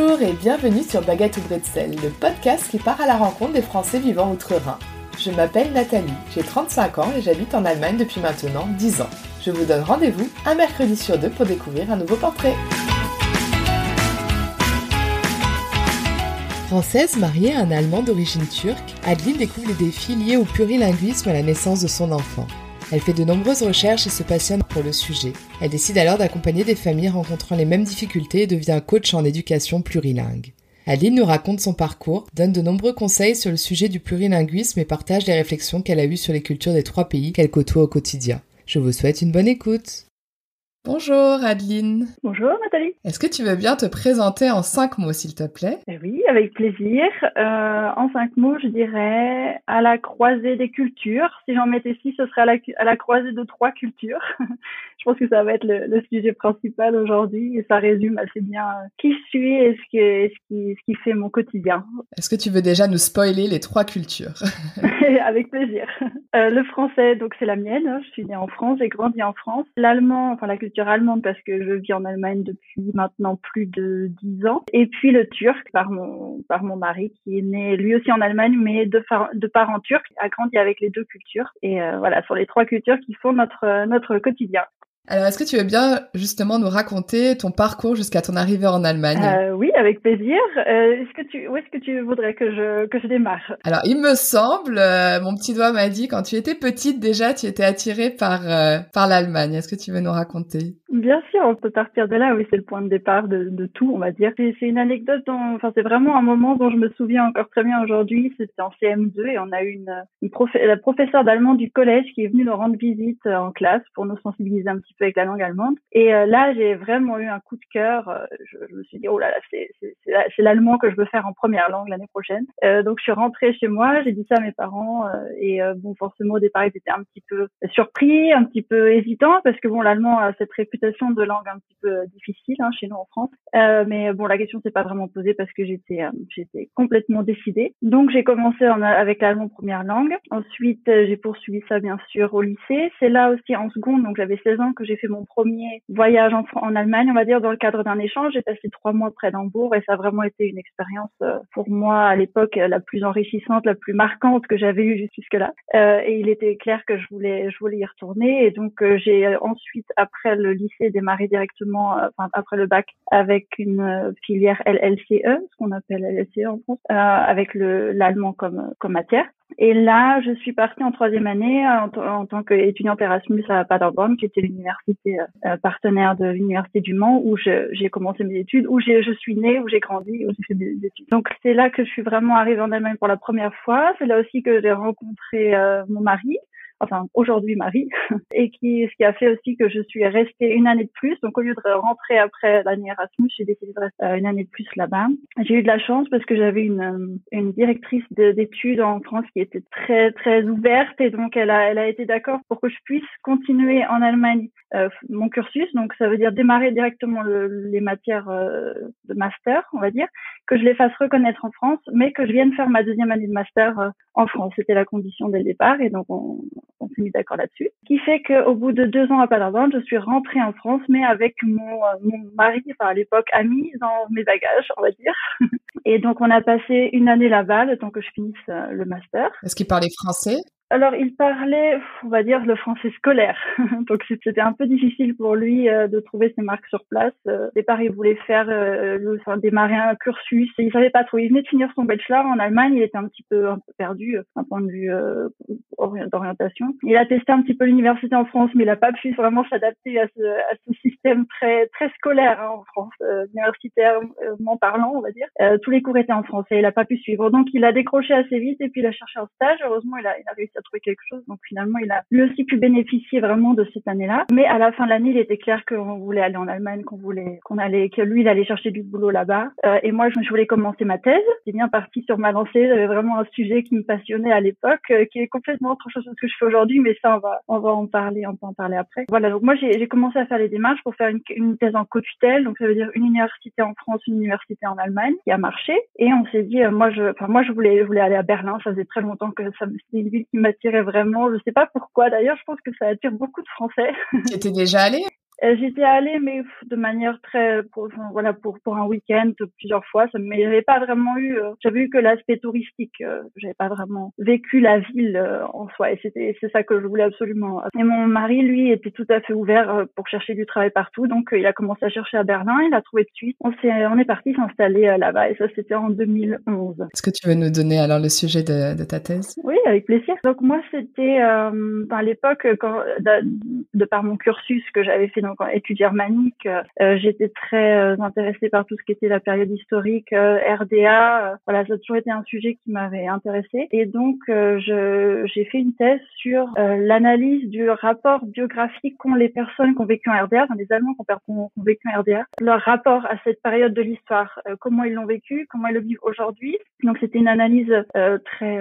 Bonjour et bienvenue sur Baguette ou Bretzel, le podcast qui part à la rencontre des Français vivant outre-Rhin. Je m'appelle Nathalie, j'ai 35 ans et j'habite en Allemagne depuis maintenant 10 ans. Je vous donne rendez-vous un mercredi sur deux pour découvrir un nouveau portrait. Française mariée à un Allemand d'origine turque, Adeline découvre les défis liés au plurilinguisme à la naissance de son enfant. Elle fait de nombreuses recherches et se passionne pour le sujet. Elle décide alors d'accompagner des familles rencontrant les mêmes difficultés et devient coach en éducation plurilingue. Aline nous raconte son parcours, donne de nombreux conseils sur le sujet du plurilinguisme et partage les réflexions qu'elle a eues sur les cultures des trois pays qu'elle côtoie au quotidien. Je vous souhaite une bonne écoute. Bonjour Adeline. Bonjour Nathalie. Est-ce que tu veux bien te présenter en cinq mots s'il te plaît? Eh Oui, avec plaisir. Euh, en cinq mots, je dirais à la croisée des cultures. Si j'en mettais six, ce serait à la, à la croisée de trois cultures. je pense que ça va être le, sujet principal aujourd'hui et ça résume assez bien euh, qui je suis et ce qui, ce qui, ce qui fait mon quotidien. Est-ce que tu veux déjà nous spoiler les trois cultures? Avec plaisir. Euh, le français, donc c'est la mienne. Je suis née en France, j'ai grandi en France. L'allemand, enfin la culture allemande parce que je vis en Allemagne depuis maintenant plus de dix ans. Et puis le turc par mon, par mon mari qui est né lui aussi en Allemagne mais de, de parents turcs, a grandi avec les deux cultures. Et euh, voilà, sur les trois cultures qui font notre, notre quotidien. Alors, est-ce que tu veux bien justement nous raconter ton parcours jusqu'à ton arrivée en Allemagne? Euh, Oui, avec plaisir. Euh, est-ce que tu, où est-ce que tu voudrais que je que je démarre? Alors, il me semble, euh, mon petit doigt m'a dit quand tu étais petite déjà, tu étais attirée par euh, par l'Allemagne. Est-ce que tu veux nous raconter? Bien sûr, on peut partir de là. Oui, c'est le point de départ de, de tout, on va dire. C'est une anecdote dont, enfin, c'est vraiment un moment dont je me souviens encore très bien aujourd'hui. C'était en CM2 et on a eu une, une la professeure d'allemand du collège qui est venue nous rendre visite en classe pour nous sensibiliser un petit avec la langue allemande. Et euh, là, j'ai vraiment eu un coup de cœur. Euh, je, je, me suis dit, oh là là, c'est l'allemand que je veux faire en première langue l'année prochaine. Euh, donc, je suis rentrée chez moi, j'ai dit ça à mes parents. et bon, forcément, au départ, ils étaient un petit peu surpris, un petit peu hésitants, parce que bon, l'allemand a cette réputation de langue un petit peu difficile hein, chez nous en France. mais bon, la question s'est pas vraiment posée parce que j'étais j'étais complètement décidée. Donc, j'ai commencé en, avec l'allemand première langue. Ensuite, j'ai poursuivi ça, bien sûr, au lycée. C'est là aussi en seconde, donc j'avais 16 ans que j'ai fait mon premier voyage en, Allemagne, on va dire, dans le cadre d'un échange. J'ai passé trois mois près d'Hambourg et ça a vraiment été une expérience euh, pour moi à l'époque la plus enrichissante, la plus marquante que j'avais eue jusque-là. Euh, et il était clair que je voulais, je voulais y retourner. Et donc euh, j'ai ensuite, après le lycée, démarré directement, enfin après le bac, avec une filière LLCE, ce qu'on appelle LLCE en France, avec l'allemand comme comme matière. Et là, je suis partie en troisième année en, en tant qu'étudiante Erasmus à Paderborn, qui était l'université euh, partenaire de l'université du Mans, où j'ai commencé mes études, où je suis née, où j'ai grandi, où j'ai fait des études. Donc c'est là que je suis vraiment arrivée en Allemagne pour la première fois. C'est là aussi que j'ai rencontré euh, mon mari, enfin aujourd'hui Marie, et qui ce qui a fait aussi que je suis restée une année de plus. Donc au lieu de rentrer après l'année Erasmus, j'ai décidé de rester euh, une année de plus là-bas. J'ai eu de la chance parce que j'avais une, euh, une directrice d'études en France qui était très très ouverte et donc elle a elle a été d'accord pour que je puisse continuer en Allemagne euh, mon cursus. Donc ça veut dire démarrer directement le, les matières euh, de master, on va dire, que je les fasse reconnaître en France, mais que je vienne faire ma deuxième année de master en France. C'était la condition dès le départ et donc on, s'est mis d'accord là-dessus. Ce qui fait qu'au bout de deux ans à Paderborn, je suis rentrée en France, mais avec mon, euh, mari, enfin à l'époque ami, dans mes bagages, on va dire. Et donc on a passé une année là-bas, le temps que je finisse euh, le master. Est-ce qu'il parlait français? Alors, il parlait, on va dire, le français scolaire. Donc, c'était un peu difficile pour lui euh, de trouver ses marques sur place. Euh, au départ, il voulait faire, euh, enfin, démarrer un cursus. Et il savait pas trop. Il venait de finir son bachelor en Allemagne. Il était un petit peu, un peu perdu d'un point de vue d'orientation. Il a testé un petit peu l'université en France, mais il n'a pas pu vraiment s'adapter à ce, à ce système très, très scolaire hein, en France, universitairement parlant, on va dire. tous les cours étaient en français. Il n'a pas pu suivre. Donc, il a décroché assez vite et puis il a cherché un stage. Heureusement, il a, il a réussi à trouver quelque chose. Donc finalement, il a lui aussi pu bénéficier vraiment de cette année-là. Mais à la fin de l'année, il était clair qu'on voulait aller en Allemagne, qu'on voulait, qu'on allait, que lui, il allait chercher du boulot là-bas. Euh, et moi, je voulais commencer ma thèse. J'ai bien parti sur ma lancée. J'avais vraiment un sujet qui me passionnait à l'époque, euh, qui est complètement autre chose que ce que je fais aujourd'hui. Mais ça, on va, on va en parler, on peut en parler après. Voilà. Donc moi, j'ai commencé à faire les démarches pour faire une, une thèse en co-tutelle. Donc ça veut dire une université en France, une université en Allemagne, qui a marché. Et on s'est dit, euh, moi, je, enfin moi, je voulais, je voulais aller à Berlin. Ça faisait très longtemps que ça, c'était une ville qui m'attirait vraiment. Je sais pas pourquoi. D'ailleurs, je pense que ça attire beaucoup de Français. Tu étais déjà allé Euh, j'étais allée, mais de manière très, pour, voilà, pour pour un week-end plusieurs fois. Ça, mais j'avais pas vraiment eu, euh, j'avais eu que l'aspect touristique. Euh, j'avais pas vraiment vécu la ville euh, en soi, et c'était c'est ça que je voulais absolument. Et mon mari, lui, était tout à fait ouvert pour chercher du travail partout, donc il a commencé à chercher à Berlin. Il a trouvé de suite. On s'est, on est parti s'installer là-bas, et ça c'était en 2011. Est-ce que tu veux nous donner alors le sujet de, de ta thèse? Oui, avec plaisir. Donc moi, c'était à l'époque, quand de, de, par mon cursus que j'avais fait donc en études germaniques, euh, j'étais très euh, intéressée par tout ce qui était la période historique, euh, RDA. voilà, ça a toujours été un sujet qui m'avait intéressée. Et donc, j'ai fait une thèse sur l'analyse du rapport biographique qu'ont les personnes qui ont vécu en RDA, enfin les Allemands qui ont, vécu en RDA, leur rapport à cette période de l'histoire, comment ils l'ont vécu, comment ils le vivent aujourd'hui. Donc, c'était une analyse très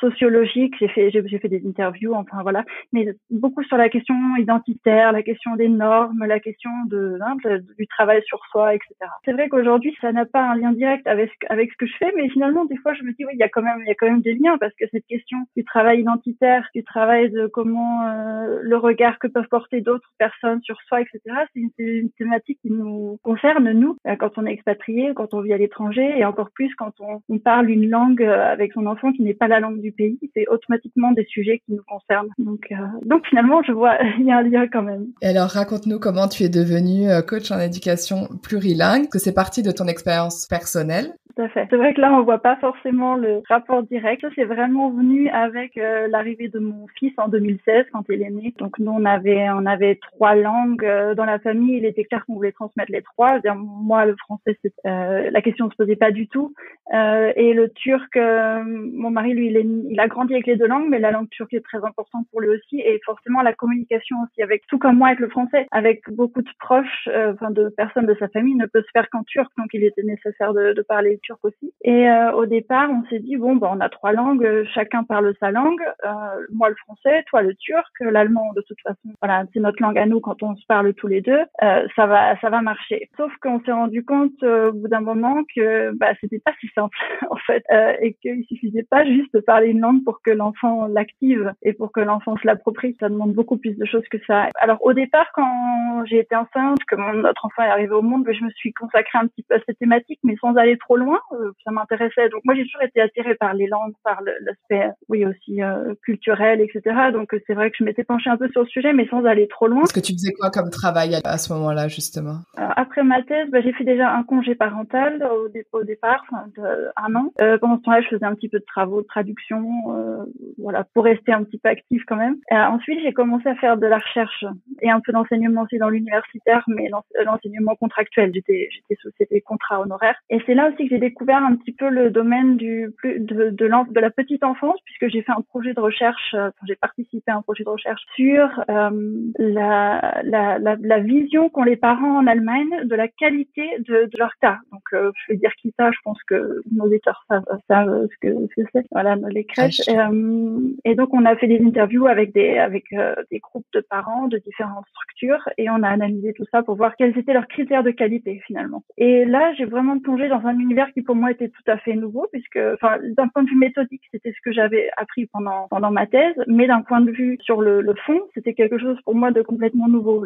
sociologique. J'ai fait, j'ai fait des interviews, enfin voilà, mais beaucoup sur la question identitaire, la question des normes, la question de, hein, du travail sur soi, etc. C'est vrai qu'aujourd'hui, ça n'a pas un lien direct avec, avec ce que je fais, mais finalement, des fois, je me dis, oui, il y a quand même, il y a quand même des liens parce que cette question du travail identitaire, du travail de comment euh, le regard que peuvent porter d'autres personnes sur soi, etc. C'est une, thématique qui nous concerne nous euh, quand on est expatrié, quand on vit à l'étranger, et encore plus quand on, parle une langue euh, avec son enfant qui n'est pas la langue du pays. C'est automatiquement des sujets qui nous concernent. Donc, donc finalement, je vois il y a un lien quand même. Alors, comment tu es devenue coach en éducation plurilingue, que c'est parti de ton expérience personnelle. Tout à fait. C'est vrai que là, on voit pas forcément le rapport direct. C'est vraiment venu avec euh, l'arrivée de mon fils en 2016 quand il est né. Donc nous, on avait on avait trois langues euh, dans la famille. Il était clair qu'on voulait transmettre les trois. moi, le français, euh, la question se posait pas du tout. et le turc, mon mari, lui, il, est, il a grandi avec les deux langues, mais la langue turque est très importante pour lui aussi. Et forcément, la communication aussi avec tout comme moi avec le français, avec beaucoup de proches, enfin de personnes de sa famille, ne peut se faire qu'en turc. Donc il était nécessaire de, de parler turc aussi. Et euh, au départ, on s'est dit bon, bah, on a trois langues, euh, chacun parle sa langue. Euh, moi le français, toi le turc, l'allemand de toute façon. Voilà, c'est notre langue à nous quand on se parle tous les deux. ça va, ça va marcher. Sauf qu'on s'est rendu compte au bout d'un moment que bah, c'était pas si simple en fait, et qu'il suffisait pas juste de parler une langue pour que l'enfant l'active et pour que l'enfant se l'approprie. Ça demande beaucoup plus de choses que ça. Alors au départ, quand j'ai été enceinte, que notre enfant est arrivé au monde, je me suis consacrée un petit peu à cette thématique, mais sans aller trop loin. Euh, ça m'intéressait. Donc moi j'ai toujours été attirée par les langues, par l'aspect, oui aussi euh, culturel, etc. Donc c'est vrai que je m'étais penchée un peu sur le sujet, mais sans aller trop loin. Est-ce que tu faisais quoi comme travail à, ce moment-là justement? Après ma thèse, bah, j'ai fait déjà un congé parental au, au départ, de, un an. Euh, pendant ce temps-là, je faisais un petit peu de travaux de traduction, voilà, pour rester un petit peu active quand même. ensuite, j'ai commencé à faire de la recherche et un peu d'enseignement aussi dans l'universitaire, mais l'enseignement contractuel. J'étais des contrats honoraires. Et c'est là aussi que j'ai découvert un petit peu le domaine du de, de, de la petite enfance puisque j'ai fait un projet de recherche, euh, j'ai participé à un projet de recherche sur euh, la, la, la, la, vision qu'ont les parents en Allemagne de la qualité de, de leur cas. Donc euh, je vais dire qui ça, je pense que nos lecteurs savent, savent ce que ce que c'est. Voilà, les crèches. Et, euh, et, donc on a fait des interviews avec des avec des groupes de parents de différentes structures et on a analysé tout ça pour voir quels étaient leurs critères de qualité finalement. Et là j'ai vraiment plongé dans un univers qui pour moi était tout à fait nouveau puisque, enfin, d'un point de vue méthodique, c'était ce que j'avais appris pendant pendant ma thèse, mais d'un point de vue sur le, fond, c'était quelque chose pour moi de complètement nouveau,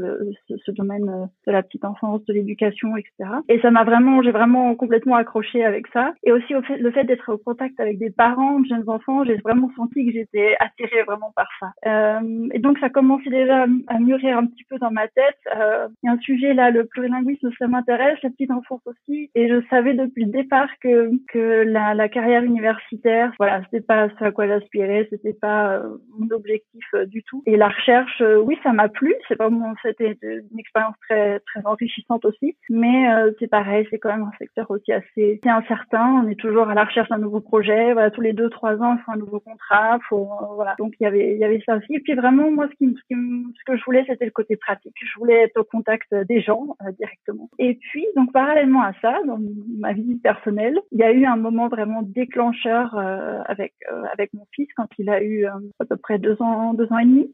ce, domaine euh, de la petite enfance, de l'éducation, etc. Et ça m'a vraiment, j'ai vraiment complètement accroché avec ça. Et aussi le fait d'être au contact avec des parents de jeunes enfants, j'ai vraiment senti que j'étais attirée vraiment par ça. Euh, et donc ça commençait déjà à mûrir un petit peu dans ma tête. Euh, il y a un sujet là, le plurilinguisme, ça m'intéresse, la petite enfance aussi. Et je savais depuis le départ que, que la, la carrière universitaire, voilà, c'était pas ce à quoi j'aspirais, c'était pas euh, mon objectif euh, du tout. Et la recherche, euh, oui, ça m'a plu. C'est pas mon, c'était une expérience très très enrichissante aussi, mais c'est pareil, c'est quand même un secteur aussi assez, assez incertain. On est toujours à la recherche d'un nouveau projet. Voilà, tous les deux trois ans, il faut un nouveau contrat. Faut, voilà. Donc il y avait il y avait ça aussi. Et puis vraiment, moi, ce qui, ce, ce que je voulais, c'était le côté pratique. Je voulais être au contact des gens directement. Et puis donc parallèlement à ça, dans ma vie personnelle il y a eu un moment vraiment déclencheur euh, avec euh, avec mon fils quand il a eu euh, à peu près deux ans deux ans et demi,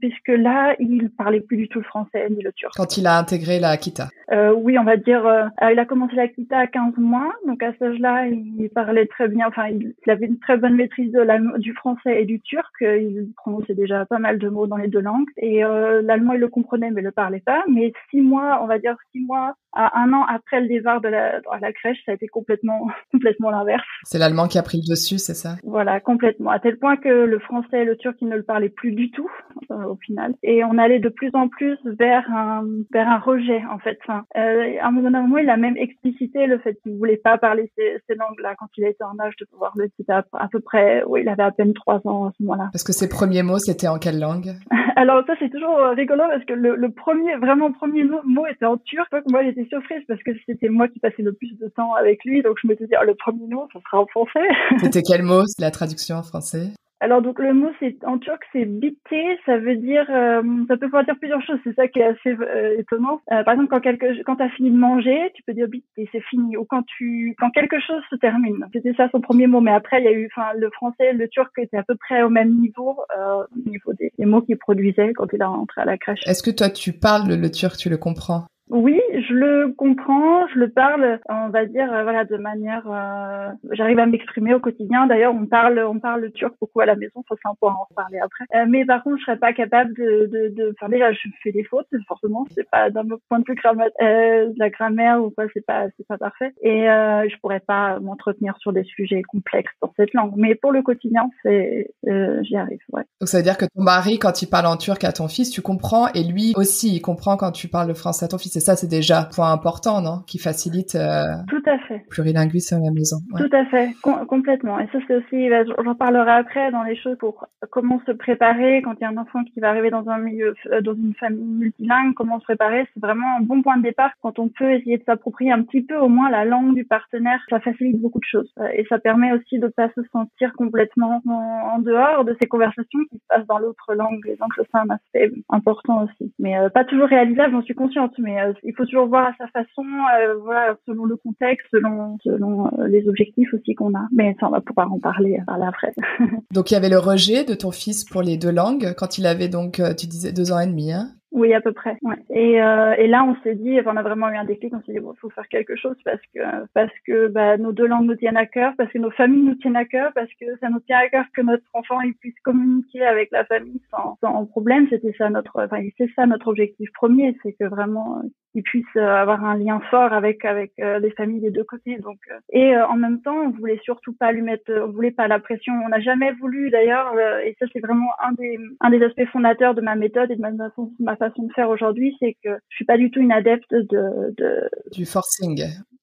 puisque là il parlait plus du tout le français ni le turc. Quand il a intégré la Kita. oui, on va dire, il a commencé la Kita à 15 mois, donc à cet âge-là, il parlait très bien, enfin, il, avait une très bonne maîtrise de du français et du turc. Il prononçait déjà pas mal de mots dans les deux langues, et l'allemand il le comprenait, mais le, parlait pas, mais six mois, on va dire six mois à un an après le départ de la, à la crèche, ça a été complètement, complètement l'inverse. C'est l'allemand qui a pris le dessus, c'est ça? Voilà, complètement. À tel point que le français et le turc, ils ne le parlaient plus du tout euh, au final. Et on allait de plus en plus vers un, vers un rejet en fait. Enfin, euh, à un moment, il a même explicité le fait qu'il voulait pas parler ces, ces langues-là quand il était en âge de pouvoir le. C'était à, à, peu près, oui, il avait à peine trois ans à ce moment-là. Parce que ses premiers mots, c'était en quelle langue? Alors ça, c'est toujours rigolo parce que le, le premier, vraiment premier mot, était en turc. Moi, j'étais surprise parce que c'était moi qui passais le plus de temps avec lui, donc je me disais, oh, le premier mot, ça sera en français. C'était quel mot, la traduction en français? Alors donc le mot c'est en turc c'est bitti, ça veut dire euh, ça peut pouvoir dire plusieurs choses, c'est ça qui est assez euh, étonnant. Euh, par exemple quand quelque quand tu as fini de manger, tu peux dire bitti, c'est fini ou quand tu quand quelque chose se termine. C'était ça son premier mot mais après il y a eu enfin le français, le turc étaient à peu près au même niveau au niveau des, des mots qu'il produisait quand il est rentré à la crèche. Est-ce que toi tu parles le turc, tu le comprends? Oui, je le comprends, je le parle, on va dire euh, voilà de manière, euh, j'arrive à m'exprimer au quotidien. D'ailleurs, on parle, on parle turc beaucoup à la maison, ça c'est un en reparler après. Euh, mais par contre, je serais pas capable de, de, de, enfin déjà, je fais des fautes, forcément, c'est pas d'un point de vue euh, de la grammaire ou quoi, c'est pas, c'est pas parfait. Et euh, je pourrais pas m'entretenir sur des sujets complexes dans cette langue. Mais pour le quotidien, c'est, j'y arrive. Ouais. Donc ça veut dire que ton mari, quand il parle en turc à ton fils, tu comprends, et lui aussi, il comprend quand tu parles le français à ton fils ça, c'est déjà un point important, non Qui facilite euh, Tout à fait. plurilinguisme à la maison. Tout à fait, complètement. Et ça, c'est aussi, bah, j'en parlerai après dans les choses pour comment se préparer quand il y a un enfant qui va arriver dans un milieu, euh, dans une famille multilingue, comment se préparer. C'est vraiment un bon point de départ quand on peut essayer de s'approprier un petit peu au moins la langue du partenaire. Ça facilite beaucoup de choses euh, et ça permet aussi de pas se sentir complètement en, dehors de ces conversations qui se passent dans l'autre langue. Et donc, c'est un aspect important aussi. Mais pas toujours réalisable, j'en suis consciente, mais il faut toujours voir à sa façon, euh, voilà, selon le contexte, selon, selon euh, les objectifs aussi qu'on a. Mais ça, on va pouvoir en parler, euh, après. donc, il y avait le rejet de ton fils pour les deux langues quand il avait donc, tu disais, deux ans et demi, hein? Oui, à peu près. Ouais. Et, euh, et là, on s'est dit, enfin, on a vraiment eu un déclic. On s'est dit, bon, faut faire quelque chose parce que parce que bah, nos deux langues nous tiennent à cœur, parce que nos familles nous tiennent à cœur, parce que ça nous tient à cœur que notre enfant il puisse communiquer avec la famille sans, sans problème. C'était ça notre, enfin, c'est ça notre objectif premier, c'est que vraiment euh, il puisse euh, avoir un lien fort avec avec euh, les familles des deux côtés. Donc et en même temps, on voulait surtout pas lui mettre, on voulait pas la pression. On n'a jamais voulu d'ailleurs, et ça c'est vraiment un des un des aspects fondateurs de ma méthode et de ma façon de faire aujourd'hui, c'est que je suis pas du tout une adepte de, de du forcing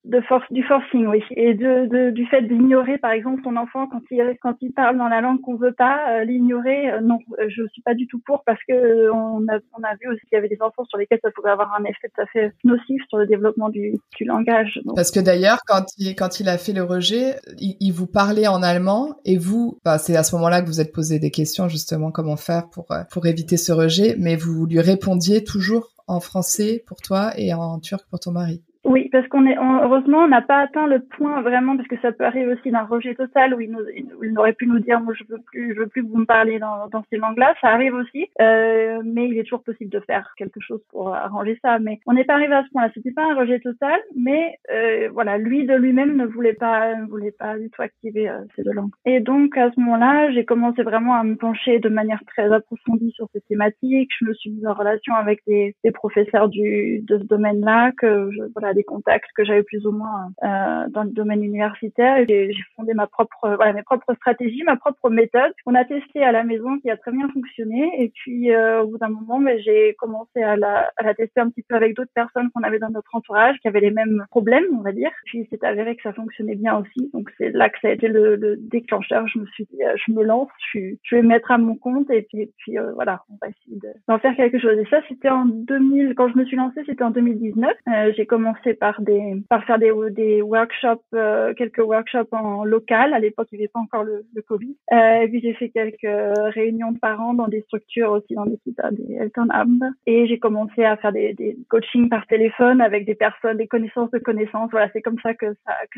de force du forcing oui. Et de, de du fait d'ignorer par exemple son enfant quand il quand il parle dans la langue qu'on veut pas euh, l'ignorer euh, non euh, je suis pas du tout pour parce que on a on a vu aussi qu'il y avait des enfants sur lesquels ça pouvait avoir un effet tout à fait nocif sur le développement du, du langage parce que d'ailleurs quand il quand il a fait le rejet il, il vous parlait en allemand et vous bah, c'est à ce moment-là que vous êtes posé des questions justement comment faire pour pour éviter ce rejet mais vous lui répondiez toujours en français pour toi et en turc pour ton mari oui, parce qu'on est heureusement on n'a pas atteint le point vraiment parce que ça peut arriver aussi d'un rejet total où il, nous, il n'aurait pu nous dire moi je veux plus je veux plus que vous me parliez dans, dans ces langues-là, ça arrive aussi, euh, mais il est toujours possible de faire quelque chose pour arranger ça. Mais on n'est pas arrivé à ce point-là, c'était pas un rejet total, mais euh, voilà lui de lui-même ne voulait pas ne voulait pas du tout activer euh, ces deux langues. Et donc à ce moment-là, j'ai commencé vraiment à me pencher de manière très approfondie sur ces thématiques. Je me suis mise en relation avec des, des professeurs du de ce domaine-là que je, voilà des contacts que j'avais plus ou moins euh, dans le domaine universitaire j'ai fondé ma propre voilà mes propres stratégies, ma propre méthode. On a testé à la maison qui a très bien fonctionné et puis euh, au bout d'un moment, mais ben, j'ai commencé à la, à la tester un petit peu avec d'autres personnes qu'on avait dans notre entourage qui avaient les mêmes problèmes, on va dire. Puis c'est avéré que ça fonctionnait bien aussi, donc c'est là que ça a été le, le, déclencheur. Je me suis dit, euh, je me lance, je, je vais me mettre à mon compte et puis, et puis euh, voilà, on va essayer d'en faire quelque chose. Et ça, c'était en 2000, quand je me suis lancée, c'était en 2019. Euh, j'ai commencé par faire des workshops euh, quelques workshops en local. À l'époque il n'y avait pas encore le, Covid. Euh, et puis j'ai fait quelques réunions de parents dans des structures aussi dans des sites des Elton et j'ai commencé à faire des, coachings par téléphone avec des personnes des connaissances de connaissances. Voilà c'est comme ça que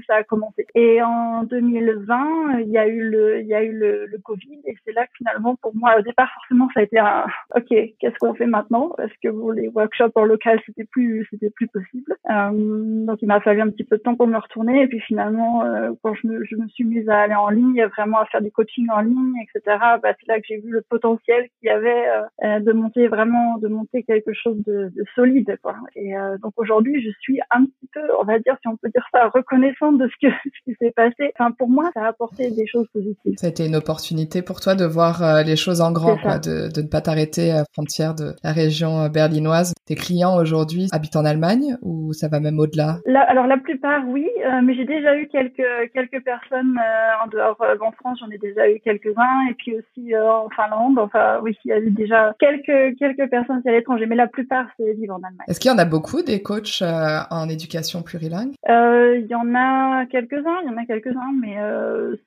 ça a commencé. Et en 2020 il y a eu le Covid. Et c'est là que finalement pour moi au départ forcément ça a été un ok qu'est-ce qu'on fait maintenant? Parce que les workshops en local c'était plus c'était plus possible? Euh, donc il m'a fallu un petit peu de temps pour me retourner et puis finalement quand je me, je me suis mise à aller en ligne, vraiment à faire du coaching en ligne, etc. Bah, c'est là que j'ai vu le potentiel qu'il y avait de monter vraiment de monter quelque chose de, de solide quoi. Et donc aujourd'hui je suis un petit peu, on va dire si on peut dire ça, reconnaissante de ce que ce qui s'est passé. Enfin pour moi ça a apporté des choses positives. Ça a été une opportunité pour toi de voir les choses en grand, quoi, de, de ne pas t'arrêter à frontière de la région berlinoise. Tes clients aujourd'hui habitent en Allemagne ou ça va même au-delà? Alors la plupart oui, euh, mais j'ai déjà eu quelques quelques personnes euh, en dehors euh, en France, j'en ai déjà eu quelques-uns et puis aussi en Finlande. Enfin oui, il y a eu déjà quelques quelques personnes à l'étranger, mais la plupart c'est vivre en Allemagne. Est-ce qu'il y en a beaucoup des coachs en éducation plurilingue? Il y en a quelques-uns, il y en a quelques-uns, mais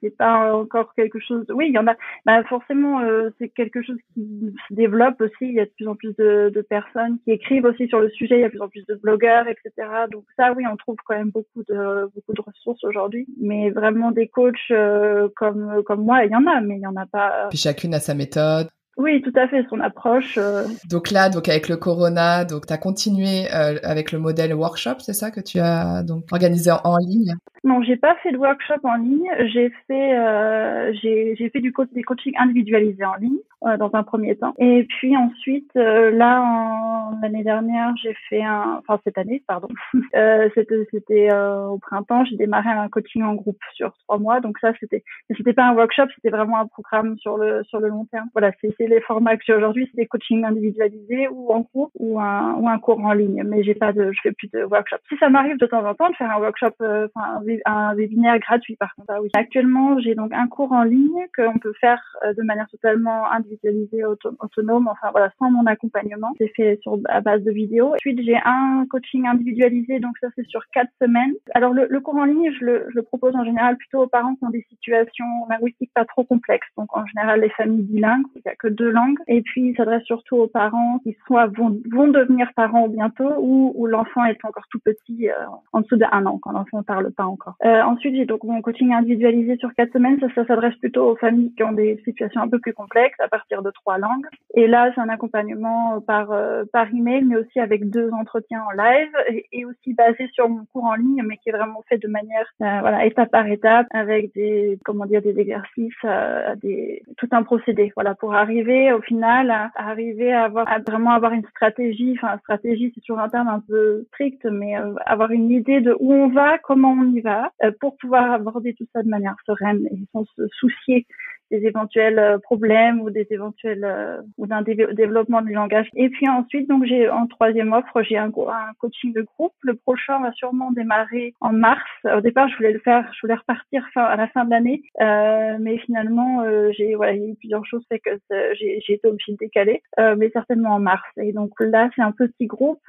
c'est pas encore quelque chose. Oui, il y en a. Bah, forcément, c'est quelque chose qui se développe aussi. Il y a de plus en plus de, de personnes qui écrivent aussi sur le sujet. Il y a de plus en plus de blogueurs, etc. Donc ça, oui, on trouve quand même beaucoup de beaucoup de ressources aujourd'hui. Mais vraiment des coachs euh, comme comme moi, il y en a, mais il y en a pas. Puis chacune a sa méthode. Oui, tout à fait, son approche. Euh. Donc là, donc avec le corona, donc tu as continué euh, avec le modèle workshop, c'est ça que tu as donc organisé en, ligne? Non, j'ai pas fait de workshop en ligne, j'ai fait euh, j'ai j'ai fait du co des coachings individualisés en ligne euh, dans un premier temps. Et puis ensuite, euh, là, en l'année dernière, j'ai fait un, enfin cette année, pardon, euh, c'était c'était au printemps, j'ai démarré un coaching en groupe sur trois mois. Donc ça, c'était c'était pas un workshop, c'était vraiment un programme sur le sur le long terme. Voilà, c'est les formats que j'ai aujourd'hui, c'est des coachings individualisés ou en groupe ou un ou un cours en ligne. Mais j'ai pas de, je fais plus de workshop. Si ça m'arrive de temps en temps de faire un workshop, enfin un, webinaire gratuit par contre. oui. Actuellement, j'ai donc un cours en ligne qu'on peut faire de manière totalement individuelle individualisé autonome, enfin voilà, sans mon accompagnement. C'est fait sur à base de vidéos. Ensuite, j'ai un coaching individualisé, donc ça c'est sur quatre semaines. Alors le, le cours en ligne, je le, je le, propose en général plutôt aux parents qui ont des situations linguistiques pas trop complexes. Donc en général les familles bilingues, il n'y a que deux langues. Et puis il s'adresse surtout aux parents qui soit vont, vont devenir parents bientôt ou, où l'enfant est encore tout petit, euh, en dessous d'un an, quand l'enfant ne parle pas encore. Euh, ensuite, j'ai donc mon coaching individualisé sur quatre semaines. Ça, s'adresse plutôt aux familles qui ont des situations un peu plus complexes à partir de trois langues. Et là, c'est un accompagnement par euh, par email, mais aussi avec deux entretiens en live et, aussi basé sur mon cours en ligne, mais qui est vraiment fait de manière euh, voilà étape par étape avec des comment dire des exercices, euh, des tout un procédé. Voilà pour arriver au final à, arriver à avoir à vraiment avoir une stratégie. Enfin, stratégie, c'est toujours un terme un peu strict, mais avoir une idée de où on va, comment on y va, pour pouvoir aborder tout ça de manière sereine et sans se soucier des éventuels euh, problèmes ou des éventuels euh, ou d'un développement du langage. Et puis ensuite, donc j'ai en troisième offre, j'ai un, un coaching de groupe. Le prochain va sûrement démarrer en mars. Au départ, je voulais le faire, je voulais repartir fin, à la fin de l'année, euh, mais finalement, euh, j'ai voilà, il y a eu plusieurs choses fait que j'ai été obligée de décaler, euh, mais certainement en mars. Et donc là, c'est un petit groupe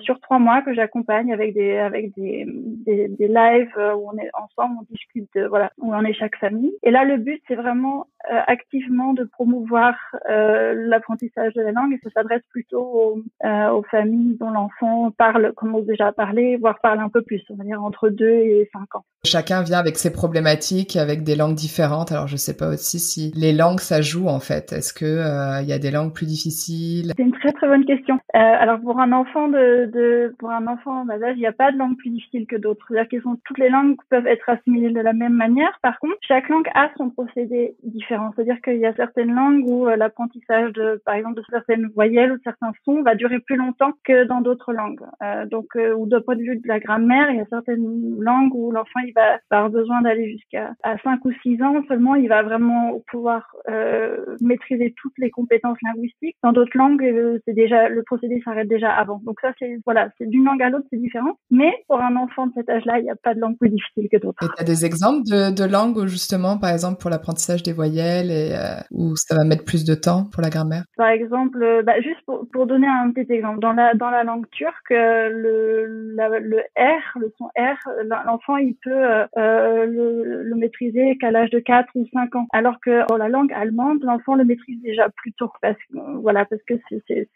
sur trois mois que j'accompagne avec des avec des, des, lives où on est ensemble, on discute, voilà, où on est chaque famille. Et là, le but, c'est vraiment euh, activement de promouvoir euh, l'apprentissage de la langue et ça s'adresse plutôt aux, euh, aux, familles dont l'enfant parle, commence déjà à parler, voire parle un peu plus, on va dire entre 2 et 5 ans. Chacun vient avec ses problématiques, avec des langues différentes. Alors je sais pas aussi si les langues ça joue en fait. Est-ce que il y a des langues plus difficiles? C'est une très très bonne question. alors pour un enfant de, de pour un enfant en bas âge, il n'y a pas de langue plus difficile que d'autres. C'est-à-dire que toutes les langues peuvent être assimilées de la même manière. Par contre, chaque langue a son procédé différent. C'est-à-dire qu'il y a certaines langues où euh, l'apprentissage de, par exemple, de certaines voyelles ou de certains sons va durer plus longtemps que dans d'autres langues. Euh, donc, euh, ou de point de vue de la grammaire, il y a certaines langues où l'enfant il va avoir besoin d'aller jusqu'à à 5 ou 6 ans seulement, il va vraiment pouvoir euh, maîtriser toutes les compétences linguistiques. Dans d'autres langues, euh, c'est déjà le procédé s'arrête déjà avant. Donc ça, c'est voilà, c'est d'une langue à l'autre, c'est différent. Mais pour un enfant de cet âge-là, il n'y a pas de langue plus difficile que d'autres. Tu as des exemples de, de langues où justement, par exemple, pour l'apprentissage des voyelles et euh, où ça va mettre plus de temps pour la grammaire? Par exemple, euh, bah, juste pour, pour, donner un petit exemple, dans la dans la langue turque, euh, le le R, le son R, l'enfant il peut euh, le, le, maîtriser qu'à l'âge de 4 ou 5 ans, alors que dans la langue allemande, l'enfant le maîtrise déjà plus tôt parce que voilà parce que c'est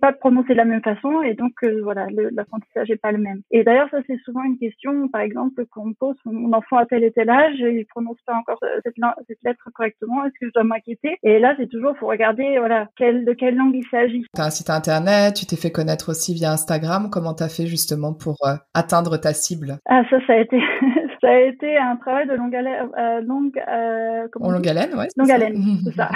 pas prononcer de la même façon et donc voilà l'apprentissage est pas le même. Et d'ailleurs ça c'est souvent une question par exemple qu'on pose mon enfant a tel et tel âge, il prononce pas encore cette, cette lettre correctement Est-ce que je dois m'inquiéter? Et là, c'est toujours, faut regarder, voilà, de quelle langue il s'agit. Tu as un site internet, tu t'es fait connaître aussi via Instagram. Comment tu as fait justement pour euh, atteindre ta cible? Ah, ça, ça a été ça a été un travail de longue haleine. Euh, longue, euh, comment longue haleine, ouais. Longue haleine, c'est ça.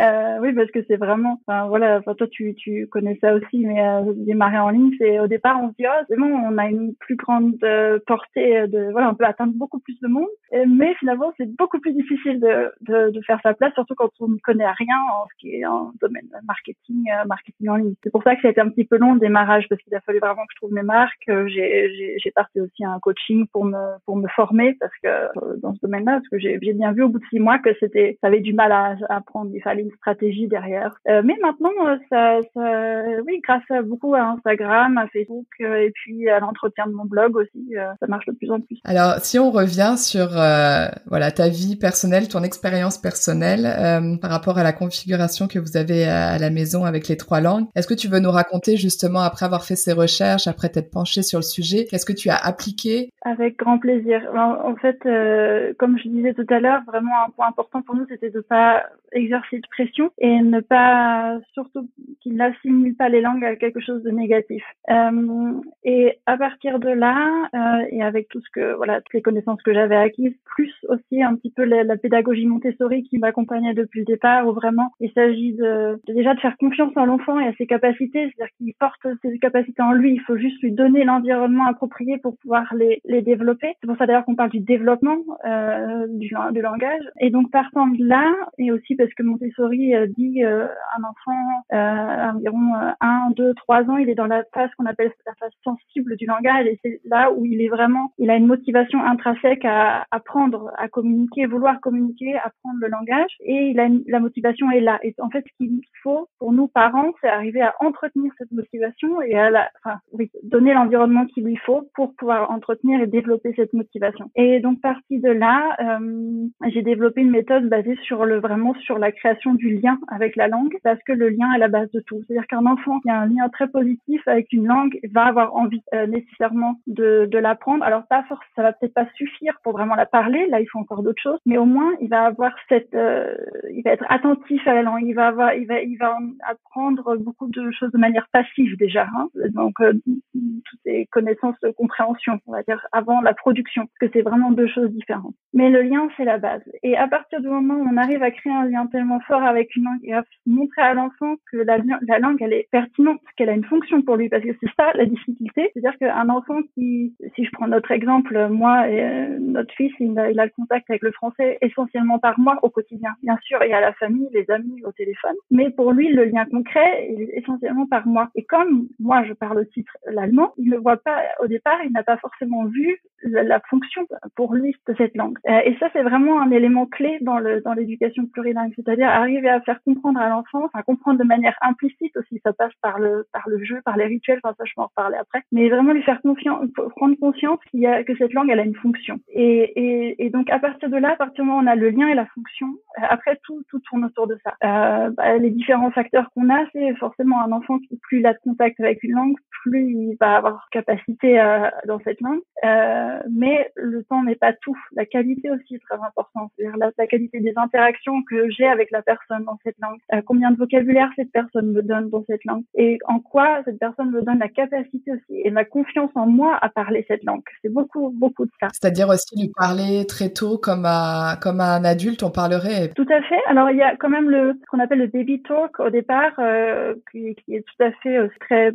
euh, oui, parce que c'est vraiment, enfin voilà, enfin toi tu tu connais ça aussi, mais euh, démarrer en ligne, c'est au départ on se dit oh c'est bon, on a une plus grande euh, portée de, voilà, on peut atteindre beaucoup plus de monde, mais finalement c'est beaucoup plus difficile de, de, de faire sa place, surtout quand on ne connaît rien en ce qui est en domaine marketing, euh, marketing en ligne. C'est pour ça que ça a été un petit peu long le démarrage parce qu'il a fallu vraiment que je trouve mes marques. J'ai j'ai parti aussi à un coaching pour me pour me former parce que euh, dans ce domaine-là, parce que j'ai bien vu au bout de six mois que c'était, ça avait du mal à apprendre. Il fallait une stratégie derrière. Euh, mais maintenant, euh, ça, ça, oui, grâce à beaucoup à Instagram, à Facebook et puis à l'entretien de mon blog aussi, ça marche de plus en plus. Alors, si on revient sur voilà ta vie personnelle, ton expérience personnelle par rapport à la configuration que vous avez à la maison avec les trois langues, est-ce que tu veux nous raconter justement après avoir fait ces recherches, après t'être penché sur le sujet, qu'est-ce que tu as appliqué? Avec grand plaisir. En fait, euh, comme je disais tout à l'heure, vraiment un point important pour nous, c'était de ne pas exercer de pression et ne pas, surtout, qu'il n'assimile pas les langues à quelque chose de négatif. Euh, et à partir de là, euh, et avec tout ce que, voilà, toutes les connaissances que j'avais acquises, plus aussi un petit peu la, pédagogie Montessori qui m'accompagnait depuis le départ, où vraiment il s'agit déjà de faire confiance en l'enfant et à ses capacités, c'est-à-dire qu'il porte ses capacités en lui, il faut juste lui donner l'environnement approprié pour pouvoir les, les développer. C'est pour ça d'ailleurs qu'on parle du développement euh, du, langage. Et donc partant de là, et aussi parce que Montessori euh, dit euh, un enfant environ 1, 2, 3 ans, il est dans la phase qu'on appelle la phase sensible du langage, et c'est là où il est vraiment, il a une motivation intrinsèque à apprendre, à communiquer, vouloir communiquer, apprendre le langage, et il a la motivation est là. Et en fait, ce qu'il faut pour nous parents, c'est arriver à entretenir cette motivation et à la, enfin, donner l'environnement qu'il lui faut pour pouvoir entretenir et développer cette motivation. Et donc partie de là, euh, j'ai développé une méthode basée sur le vraiment sur la création du lien avec la langue, parce que le lien est la base de tout. C'est-à-dire qu'un enfant qui a un lien très positif avec une langue va avoir envie euh, nécessairement de, l'apprendre. Alors pas forcément, ça va peut-être pas suffire pour vraiment la parler. Là, il faut encore d'autres choses, mais au moins il va avoir cette, euh, il va être attentif à la langue. Il va avoir, il va, il va apprendre beaucoup de choses de manière passive déjà. Hein. Donc toutes ces connaissances de compréhension, on va dire avant la production, parce que c'est vraiment deux choses différentes. Mais le lien, c'est la base. Et à partir du moment où on arrive à créer un lien tellement fort avec une langue et à montrer à l'enfant que la, la, langue, elle est pertinente, qu'elle a une fonction pour lui, parce que c'est ça la difficulté. C'est-à-dire qu'un enfant qui, si je prends notre exemple, moi et euh, notre fils, il a, il le contact avec le français essentiellement par moi au quotidien. Bien sûr, il y a la famille, les amis au téléphone, mais pour lui, le lien concret est essentiellement par moi. Et comme moi, je parle aussi l'allemand, il ne voit pas au départ, il n'a pas forcément vu la, la fonction pour lui de cette langue. Euh, et ça, c'est vraiment un élément clé dans l'éducation plurilingue, c'est-à-dire arriver à faire comprendre à l'enfant, enfin comprendre de manière implicite aussi, ça passe par le par le jeu, par les rituels, enfin ça je vais en reparler après, mais vraiment lui faire confiance, prendre conscience qu'il y a que cette langue elle a une fonction. Et, donc à partir de là, à partir du moment où on a le lien et la fonction, euh, après tout tout tourne autour de ça. Euh, bah, les différents facteurs qu'on a, c'est forcément un enfant qui plus il a de contact avec une langue, plus il va avoir capacité dans cette langue. Mais le temps n'est pas tout. La qualité aussi est très importante. C'est-à-dire la, qualité des interactions que j'ai avec la personne dans cette langue. Euh, combien de vocabulaire cette personne me donne dans cette langue. Et en quoi cette personne me donne la capacité aussi et ma confiance en moi à parler cette langue. C'est beaucoup, beaucoup de ça. C'est-à-dire aussi lui parler très tôt comme à, comme à un adulte, on parlerait. Tout à fait. Alors il y a quand même le, ce qu'on appelle le baby talk au départ, euh, qui, qui, est tout à fait euh, très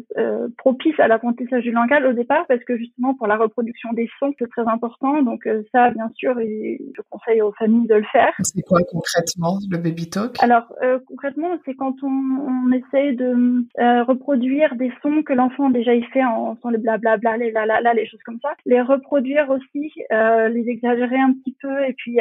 propice à l'apprentissage du langage au départ parce que justement pour la reproduction des sons, c'est très important. Donc euh, ça, bien sûr, et je conseille aux familles de le faire. C'est quoi concrètement le baby talk? Alors euh, concrètement, c'est quand on, on essaie de euh, reproduire des sons que l'enfant déjà il fait en faisant les blablabla, les la la la, les choses comme ça, les reproduire aussi, les exagérer un petit peu et puis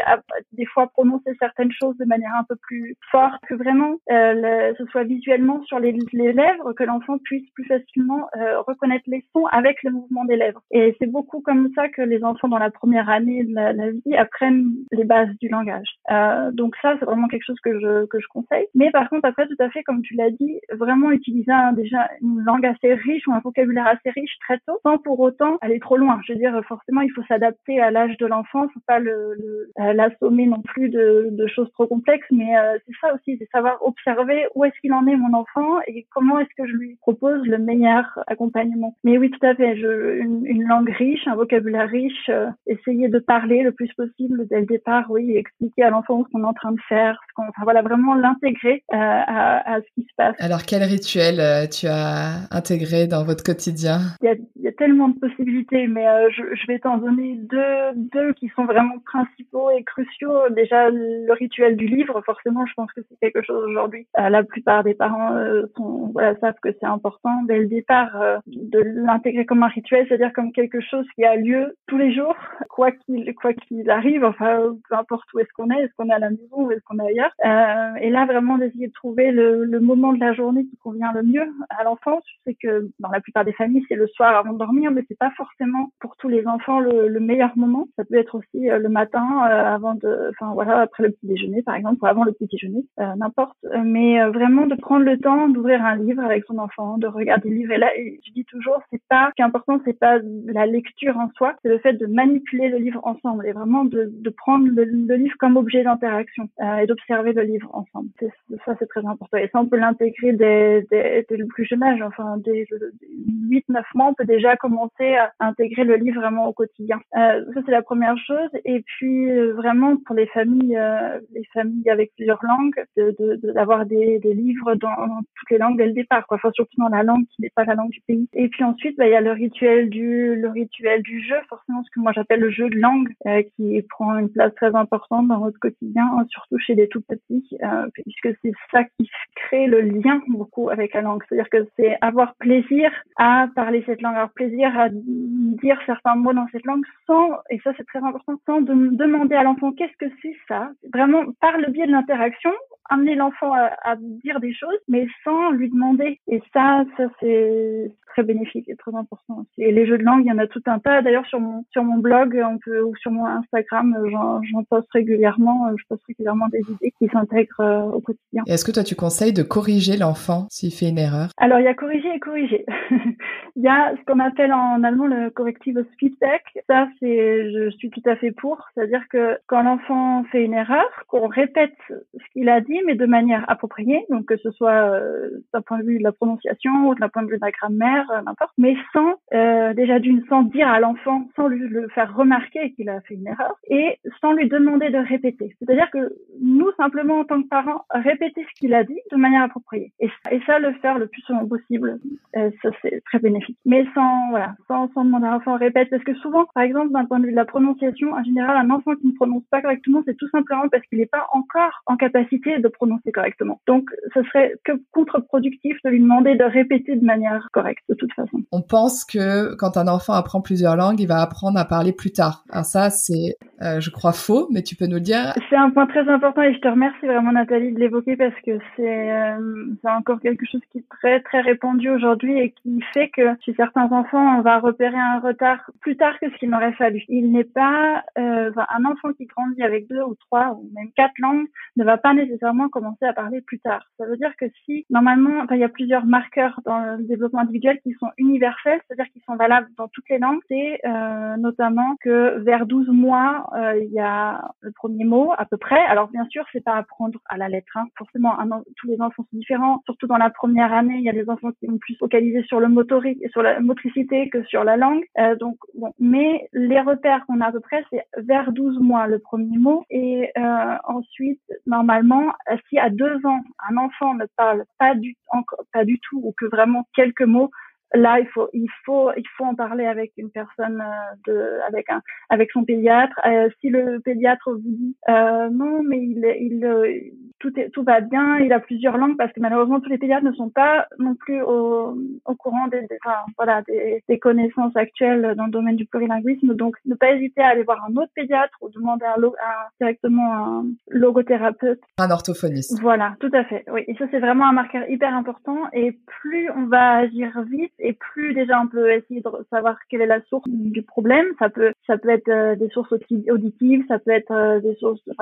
des fois prononcer certaines choses de manière un peu plus forte, que vraiment ce soit visuellement sur les, les lèvres, que l'enfant puisse plus facilement reconnaître les sons avec le mouvement des lèvres. Et c'est beaucoup comme ça que les enfants dans la première année de la, vie apprennent les bases du langage. Euh, donc ça, c'est vraiment quelque chose que je que je conseille. Mais par contre, après, tout à fait, comme tu l'as dit, vraiment utiliser déjà une langue assez riche ou un vocabulaire assez riche très tôt, sans pour autant aller trop loin. Je veux dire, forcément, il faut s'adapter à l'âge de l'enfant, faut pas euh, l'assommer non plus de, choses trop complexes, mais euh, c'est ça aussi, c'est savoir observer où est-ce qu'il en est mon enfant et comment est-ce que je lui propose le meilleur accompagnement. Mais oui, tout à fait, une, langue riche, un vocabulaire riche, essayer de parler le plus possible dès le départ, oui, expliquer à l'enfant ce qu'on est en train de faire, ce qu'on, enfin voilà, vraiment l'intégrer à, à, ce qui se passe. Alors quel rituel tu as intégré dans votre quotidien? Il y, a, il y a tellement de possibilités, mais je, je, vais t'en donner deux, deux qui sont vraiment principaux et cruciaux. Déjà, le rituel du livre, forcément, je pense que c'est quelque chose aujourd'hui. la plupart des parents sont, voilà, savent que c'est important dès le départ de l'intégrer comme un rituel, c'est-à-dire comme quelque chose qui a lieu tous les jours, quoi qu'il arrive, enfin peu importe où est-ce qu'on est, est-ce qu'on est à la maison ou est-ce qu'on est ailleurs. Euh, et là vraiment d'essayer de trouver le, moment de la journée qui convient le mieux à l'enfant. Je sais que dans la plupart des familles c'est le soir avant de dormir, mais c'est pas forcément pour tous les enfants le, le meilleur moment. Ça peut être aussi euh, le matin euh, avant de, enfin voilà après le petit déjeuner par exemple ou avant le petit déjeuner, n'importe. Mais vraiment de prendre le temps d'ouvrir un livre avec son enfant, de regarder le livre. Et là, je dis toujours, c'est pas, ce qui est important, c'est pas la lecture en soi, c'est le fait de manipuler le livre ensemble et vraiment de, de prendre le, le, livre comme objet d'interaction euh, et d'observer le livre ensemble. Ça, c'est très important. Et ça, on peut l'intégrer dès, dès, dès, le plus jeune âge. Enfin, dès 8-9 mois, on peut déjà commencer à intégrer le livre vraiment au quotidien. Euh, ça, c'est la première chose. Et puis, euh, vraiment, pour les familles, euh, les familles avec plusieurs langues, d'avoir de, de, des, des, livres dans, toutes les langues dès le départ, quoi. Enfin, surtout dans la langue qui n'est pas la langue du pays. Et puis ensuite, bah, il y a le rituel du, le rituel du jeu, forcément, ce que moi j'appelle le jeu de langue, euh, qui prend une place très importante dans notre quotidien, surtout chez les tout petits, euh, puisque c'est ça qui crée le lien beaucoup avec la langue. C'est-à-dire que c'est avoir plaisir à parler cette langue, avoir plaisir à dire certains mots dans cette langue sans, et ça c'est très important, sans de demander à l'enfant qu'est-ce que c'est ça? Vraiment, par le biais de l'interaction, amener l'enfant à, dire des choses, mais sans lui demander. Et ça, ça c'est très bénéfique et très important. Et les jeux de langue, il y en a tout un tas. D'ailleurs, sur sur mon blog, on peut ou sur mon Instagram, j'en poste régulièrement. Je poste régulièrement des idées qui s'intègrent euh, au quotidien. Est-ce que toi, tu conseilles de corriger l'enfant s'il fait une erreur? Alors, il y a corriger et corriger. il y a ce qu'on appelle en allemand le corrective feedback. Ça, c'est, je suis tout à fait pour. C'est-à-dire que quand l'enfant fait une erreur, qu'on répète ce qu'il a dit mais de manière appropriée, donc que ce soit euh, d'un point de vue de la prononciation ou d'un point de vue de la grammaire, euh, n'importe, mais sans euh, déjà d'une sans dire à l'enfant, sans lui le faire remarquer qu'il a fait une erreur, et sans lui demander de répéter. C'est-à-dire que nous simplement en tant que parents répéter ce qu'il a dit de manière appropriée, et, ça le faire le plus souvent possible, euh, ça c'est très bénéfique. Mais sans voilà, sans demander à l'enfant répète, parce que souvent, par exemple, d'un point de vue de la prononciation, en général, un enfant qui ne prononce pas correctement, c'est tout simplement parce qu'il n'est pas encore en capacité de prononcer correctement. Donc, ce serait que contre-productif de lui demander de répéter de manière correcte, de toute façon. On pense que quand un enfant apprend plusieurs langues, il va apprendre à parler plus tard. Alors ça, c'est, euh, je crois, faux, mais tu peux nous le dire. C'est un point très important et je te remercie vraiment, Nathalie, de l'évoquer parce que c'est euh, encore quelque chose qui est très, très répandu aujourd'hui et qui fait que chez certains enfants, on va repérer un retard plus tard que ce qu'il n'aurait fallu. Il n'est pas, euh, un enfant qui grandit avec deux ou trois ou même quatre langues ne va pas nécessairement commencer à parler plus tard. Ça veut dire que si, normalement, il y a plusieurs marqueurs dans le développement individuel qui sont universels, c'est-à-dire qui sont valables dans toutes les langues, c'est euh, notamment que vers 12 mois, euh, il y a le premier mot à peu près. Alors bien sûr, c'est pas apprendre à la lettre. Hein. Forcément, tous les enfants sont différents. Surtout dans la première année, il y a des enfants qui vont plus focaliser sur le motorique sur la motricité que sur la langue. Euh, donc, bon, mais les repères qu'on a à peu près, c'est vers 12 mois le premier mot et euh, ensuite, normalement, si à deux ans un enfant ne parle pas du pas du tout ou que vraiment quelques mots là il faut il faut il faut en parler avec une personne euh, de avec un avec son pédiatre. Euh, si le pédiatre vous dit euh, non mais il il tout est tout va bien il a plusieurs langues parce que malheureusement tous les pédiatres ne sont pas non plus au, au courant des, des enfin, voilà des, des, connaissances actuelles dans le domaine du plurilinguisme. Donc ne pas hésiter à aller voir un autre pédiatre ou demander un, un directement un logothérapeute. Un orthophoniste. Voilà tout à fait. Oui. Et ça c'est vraiment un marqueur hyper important. Et plus on va agir vite et plus déjà on peut essayer de savoir quelle est la source du problème. Ça peut ça peut être des sources auditives, ça peut être des sources de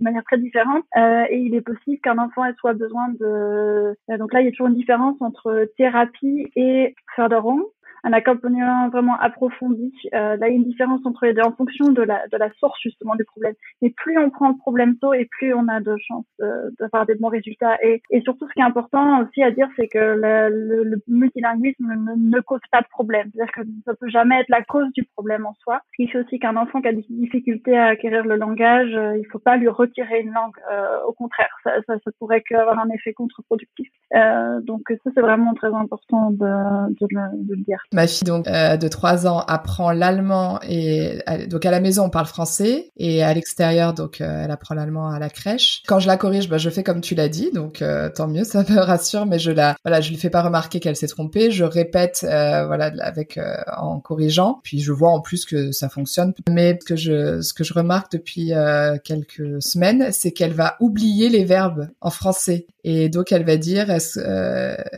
manière très différente. et il est possible qu'un enfant ait soit besoin de donc là il y a toujours une différence entre thérapie et förderung un accompagnement vraiment approfondi. Euh, là, il y a une différence entre les deux en fonction de la, de la source justement du problème. Mais plus on prend le problème tôt et plus on a de chances euh, d'avoir des bons résultats. Et, et surtout, ce qui est important aussi à dire, c'est que le, le, multilinguisme ne, ne, cause pas de problème. C'est-à-dire que ça peut jamais être la cause du problème en soi. Ce qui fait aussi qu'un enfant qui a des difficultés à acquérir le langage, euh, il faut pas lui retirer une langue. Euh, au contraire, ça, ça, ça pourrait avoir un effet contre-productif. Euh, donc ça, c'est vraiment très important de, de, de le dire. Ma fille donc euh, de 3 ans apprend l'allemand et donc à la maison on parle français. Et à l'extérieur donc euh, elle apprend l'allemand à la crèche. Quand je la corrige, bah, je fais comme tu l'as dit. Donc euh, tant mieux, ça me rassure. Mais je la voilà, je lui fais pas remarquer qu'elle s'est trompée, je répète voilà avec en corrigeant. Puis je vois en plus que ça fonctionne. Mais ce que je ce que je remarque depuis quelques semaines, c'est qu'elle va oublier les verbes en français. Et donc elle va dire est-ce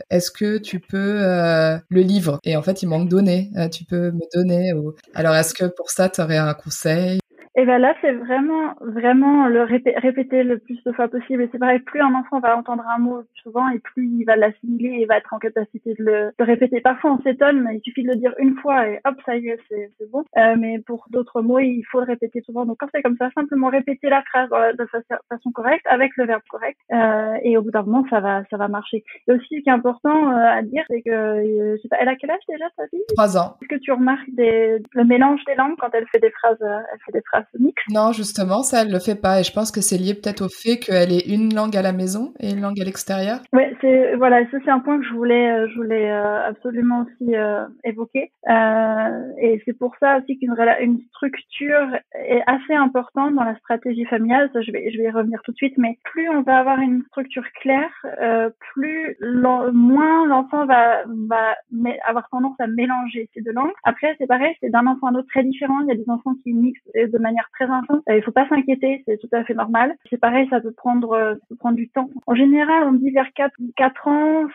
est-ce que tu peux le livre? Et en fait manque donner. Euh, tu peux me donner. Ou... Alors, est-ce que pour ça, tu aurais un conseil? Et ben là, c'est vraiment, vraiment le répéter le plus de fois possible. Et c'est pareil, plus un enfant va entendre un mot souvent, et plus il va l'assimiler et va être en capacité de le de répéter. Parfois, on s'étonne, mais il suffit de le dire une fois et hop, ça y est, c'est bon. Euh, mais pour d'autres mots, il faut le répéter souvent. Donc quand c'est comme ça, simplement répéter la phrase de façon correcte, avec le verbe correct, euh, et au bout d'un moment, ça va, ça va marcher. Et aussi, ce qui est important euh, à dire, c'est que, euh, je sais pas, elle a quel âge déjà, sa fille? Trois ans. Est-ce que tu remarques des, le mélange des langues quand elle fait des phrases, elle fait des phrases non, justement, ça, elle le fait pas. Et je pense que c'est lié peut-être au fait qu'elle ait une langue à la maison et une langue à l'extérieur. Oui, c'est voilà, ça c'est un point que je voulais, euh, je voulais euh, absolument aussi euh, évoquer. Euh, et c'est pour ça aussi qu'une une structure est assez importante dans la stratégie familiale. Ça, je vais, je vais y revenir tout de suite. Mais plus on va avoir une structure claire, plus moins l'enfant va, va avoir tendance à mélanger ces deux langues. Après, c'est pareil, c'est d'un enfant à un autre très différent. Il y a des enfants qui mixent de manière très intense. Il faut pas s'inquiéter, c'est tout à fait normal. C'est pareil, ça peut prendre, prendre du temps. En général, on dit vers 4, 4 ans,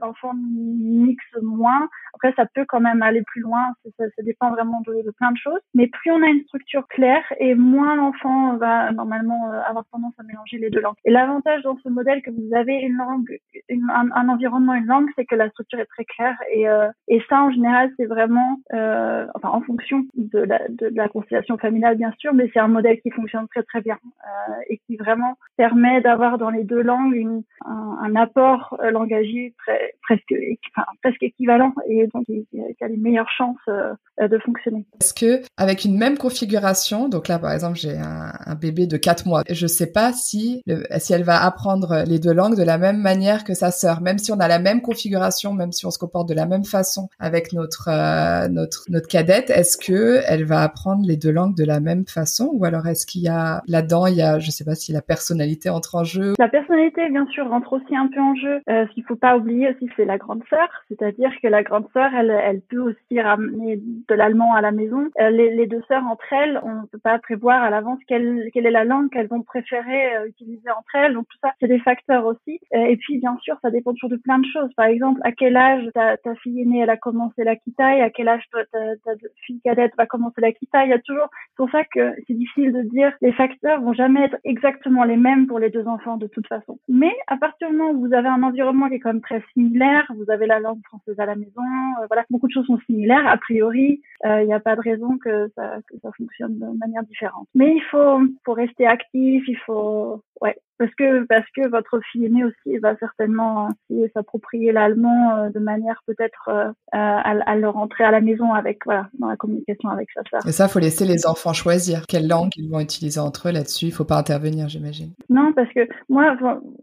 l'enfant mixe moins. Après, ça peut quand même aller plus loin. Ça, dépend vraiment de, plein de choses. Mais plus on a une structure claire et moins l'enfant va normalement euh, avoir tendance à mélanger les deux langues. Et l'avantage dans ce modèle que vous avez une langue, un, environnement, une langue, c'est que la structure est très claire. Et, euh, ça, en général, c'est vraiment, euh, en fonction de la, de, conciliation familiale, bien sûr, mais c'est un modèle qui fonctionne très très bien euh, et qui vraiment permet d'avoir dans les deux langues une, un, un apport euh, langagier très, presque, enfin, presque équivalent et donc qui, qui a les meilleures chances euh, de fonctionner. Est-ce que avec une même configuration, donc là par exemple j'ai un, un, bébé de 4 mois, je sais pas si le, si elle va apprendre les deux langues de la même manière que sa sœur, même si on a la même configuration, même si on se comporte de la même façon avec notre euh, notre notre cadette, est-ce que elle va apprendre les deux langues de la même façon ou alors est-ce qu'il y a là-dedans il y a je sais pas si la personnalité entre en jeu? La personnalité bien sûr rentre aussi un peu en jeu. Euh, ce qu'il faut pas oublier aussi c'est la grande sœur, c'est-à-dire que la grande sœur elle elle peut aussi ramener de l'allemand à la maison. Euh, les, deux sœurs entre elles, on ne peut pas prévoir à l'avance quelle, quelle est la langue qu'elles vont préférer euh, utiliser entre elles. Donc tout ça, c'est des facteurs aussi. Et puis bien sûr, ça dépend toujours de plein de choses. Par exemple, à quel âge ta, fille aînée elle a commencé la kitaï, à quel âge ta, fille cadette va commencer la kitaï. Il y a toujours. Pour ça que c'est difficile de dire. Les facteurs vont jamais être exactement les mêmes pour les deux enfants de toute façon. Mais à partir du moment où vous avez un environnement qui est quand même très similaire, vous avez la langue française à la maison, voilà, beaucoup de choses sont similaires a priori il euh, n'y a pas de raison que ça, que ça fonctionne de manière différente. Mais il faut, faut rester actif, il faut, ouais, parce que parce que votre fille aînée aussi va certainement s'approprier l'allemand euh, de manière peut-être euh, à, à, le rentrer à la maison avec voilà dans la communication avec sa sœur. Et ça, faut laisser les enfants choisir quelle langue ils vont utiliser entre eux là-dessus. Il faut pas intervenir, j'imagine. Non, parce que moi,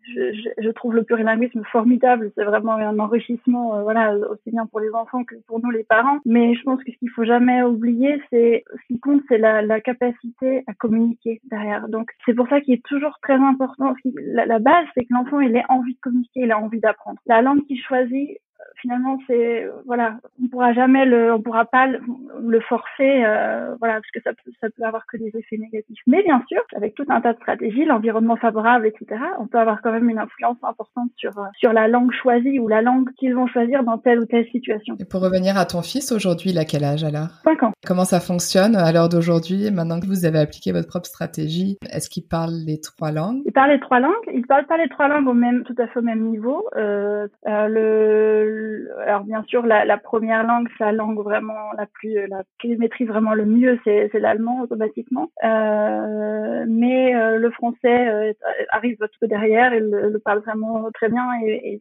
je, je, je trouve le plurilinguisme formidable. C'est vraiment un enrichissement, euh, voilà, aussi bien pour les enfants que pour nous les parents. Mais je pense que ce qu'il faut jamais oublier, c'est ce qui compte, c'est la, la capacité à communiquer derrière. Donc c'est pour ça qu'il est toujours très important la, la base, c'est que l'enfant, il ait envie de communiquer, il a envie d'apprendre. La langue qu'il choisit, finalement c'est voilà on pourra jamais le on pourra pas le, le forcer euh, voilà parce que ça peut ça peut avoir que des effets négatifs. Mais bien sûr avec tout un tas de stratégies l'environnement favorable etc on peut avoir quand même une influence importante sur euh, sur la langue choisie ou la langue qu'ils vont choisir dans telle ou telle situation. Et pour revenir à ton fils aujourd'hui il a quel âge alors? 5 ans. Comment ça fonctionne à l'heure d'aujourd'hui maintenant que vous avez appliqué votre propre stratégie? Est-ce qu'il parle les trois langues? Il parle les trois langues. Il parle pas les trois langues au même tout à fait au même niveau. Euh, euh le alors bien sûr la, première langue sa langue vraiment la plus la qu'il maîtrise vraiment le mieux c'est l'allemand automatiquement. Euh, mais euh, le français euh, arrive tout peu derrière il le, parle vraiment très bien et,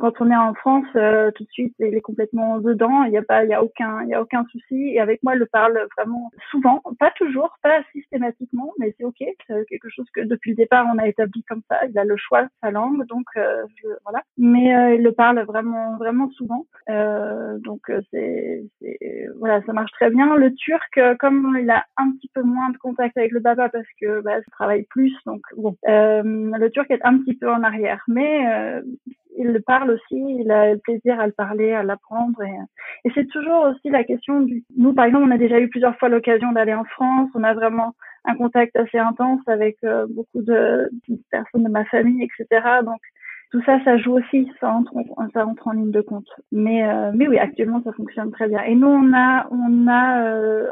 quand on est en France euh, tout de suite il est complètement dedans il y a pas il y a aucun il y a aucun souci. Et avec moi il le parle vraiment souvent pas toujours pas systématiquement mais c'est ok. C'est quelque chose que depuis le départ on a établi comme ça. Il a le choix de sa langue donc voilà. Mais il le parle vraiment vraiment souvent donc c'est voilà ça marche très bien le turc comme il a un petit peu moins de contact avec le baba parce que bah, je travaille plus donc bon le turc est un petit peu en arrière mais euh, il le parle aussi, il a le plaisir à le parler, à l'apprendre. Et, et c'est toujours aussi la question du... Nous, par exemple, on a déjà eu plusieurs fois l'occasion d'aller en France. On a vraiment un contact assez intense avec euh, beaucoup de, de, personnes de ma famille, etc. Donc, tout ça, ça joue aussi, ça entre, ça entre en ligne de compte. Mais, euh, mais oui, actuellement, ça fonctionne très bien. Et nous, on a, on a euh,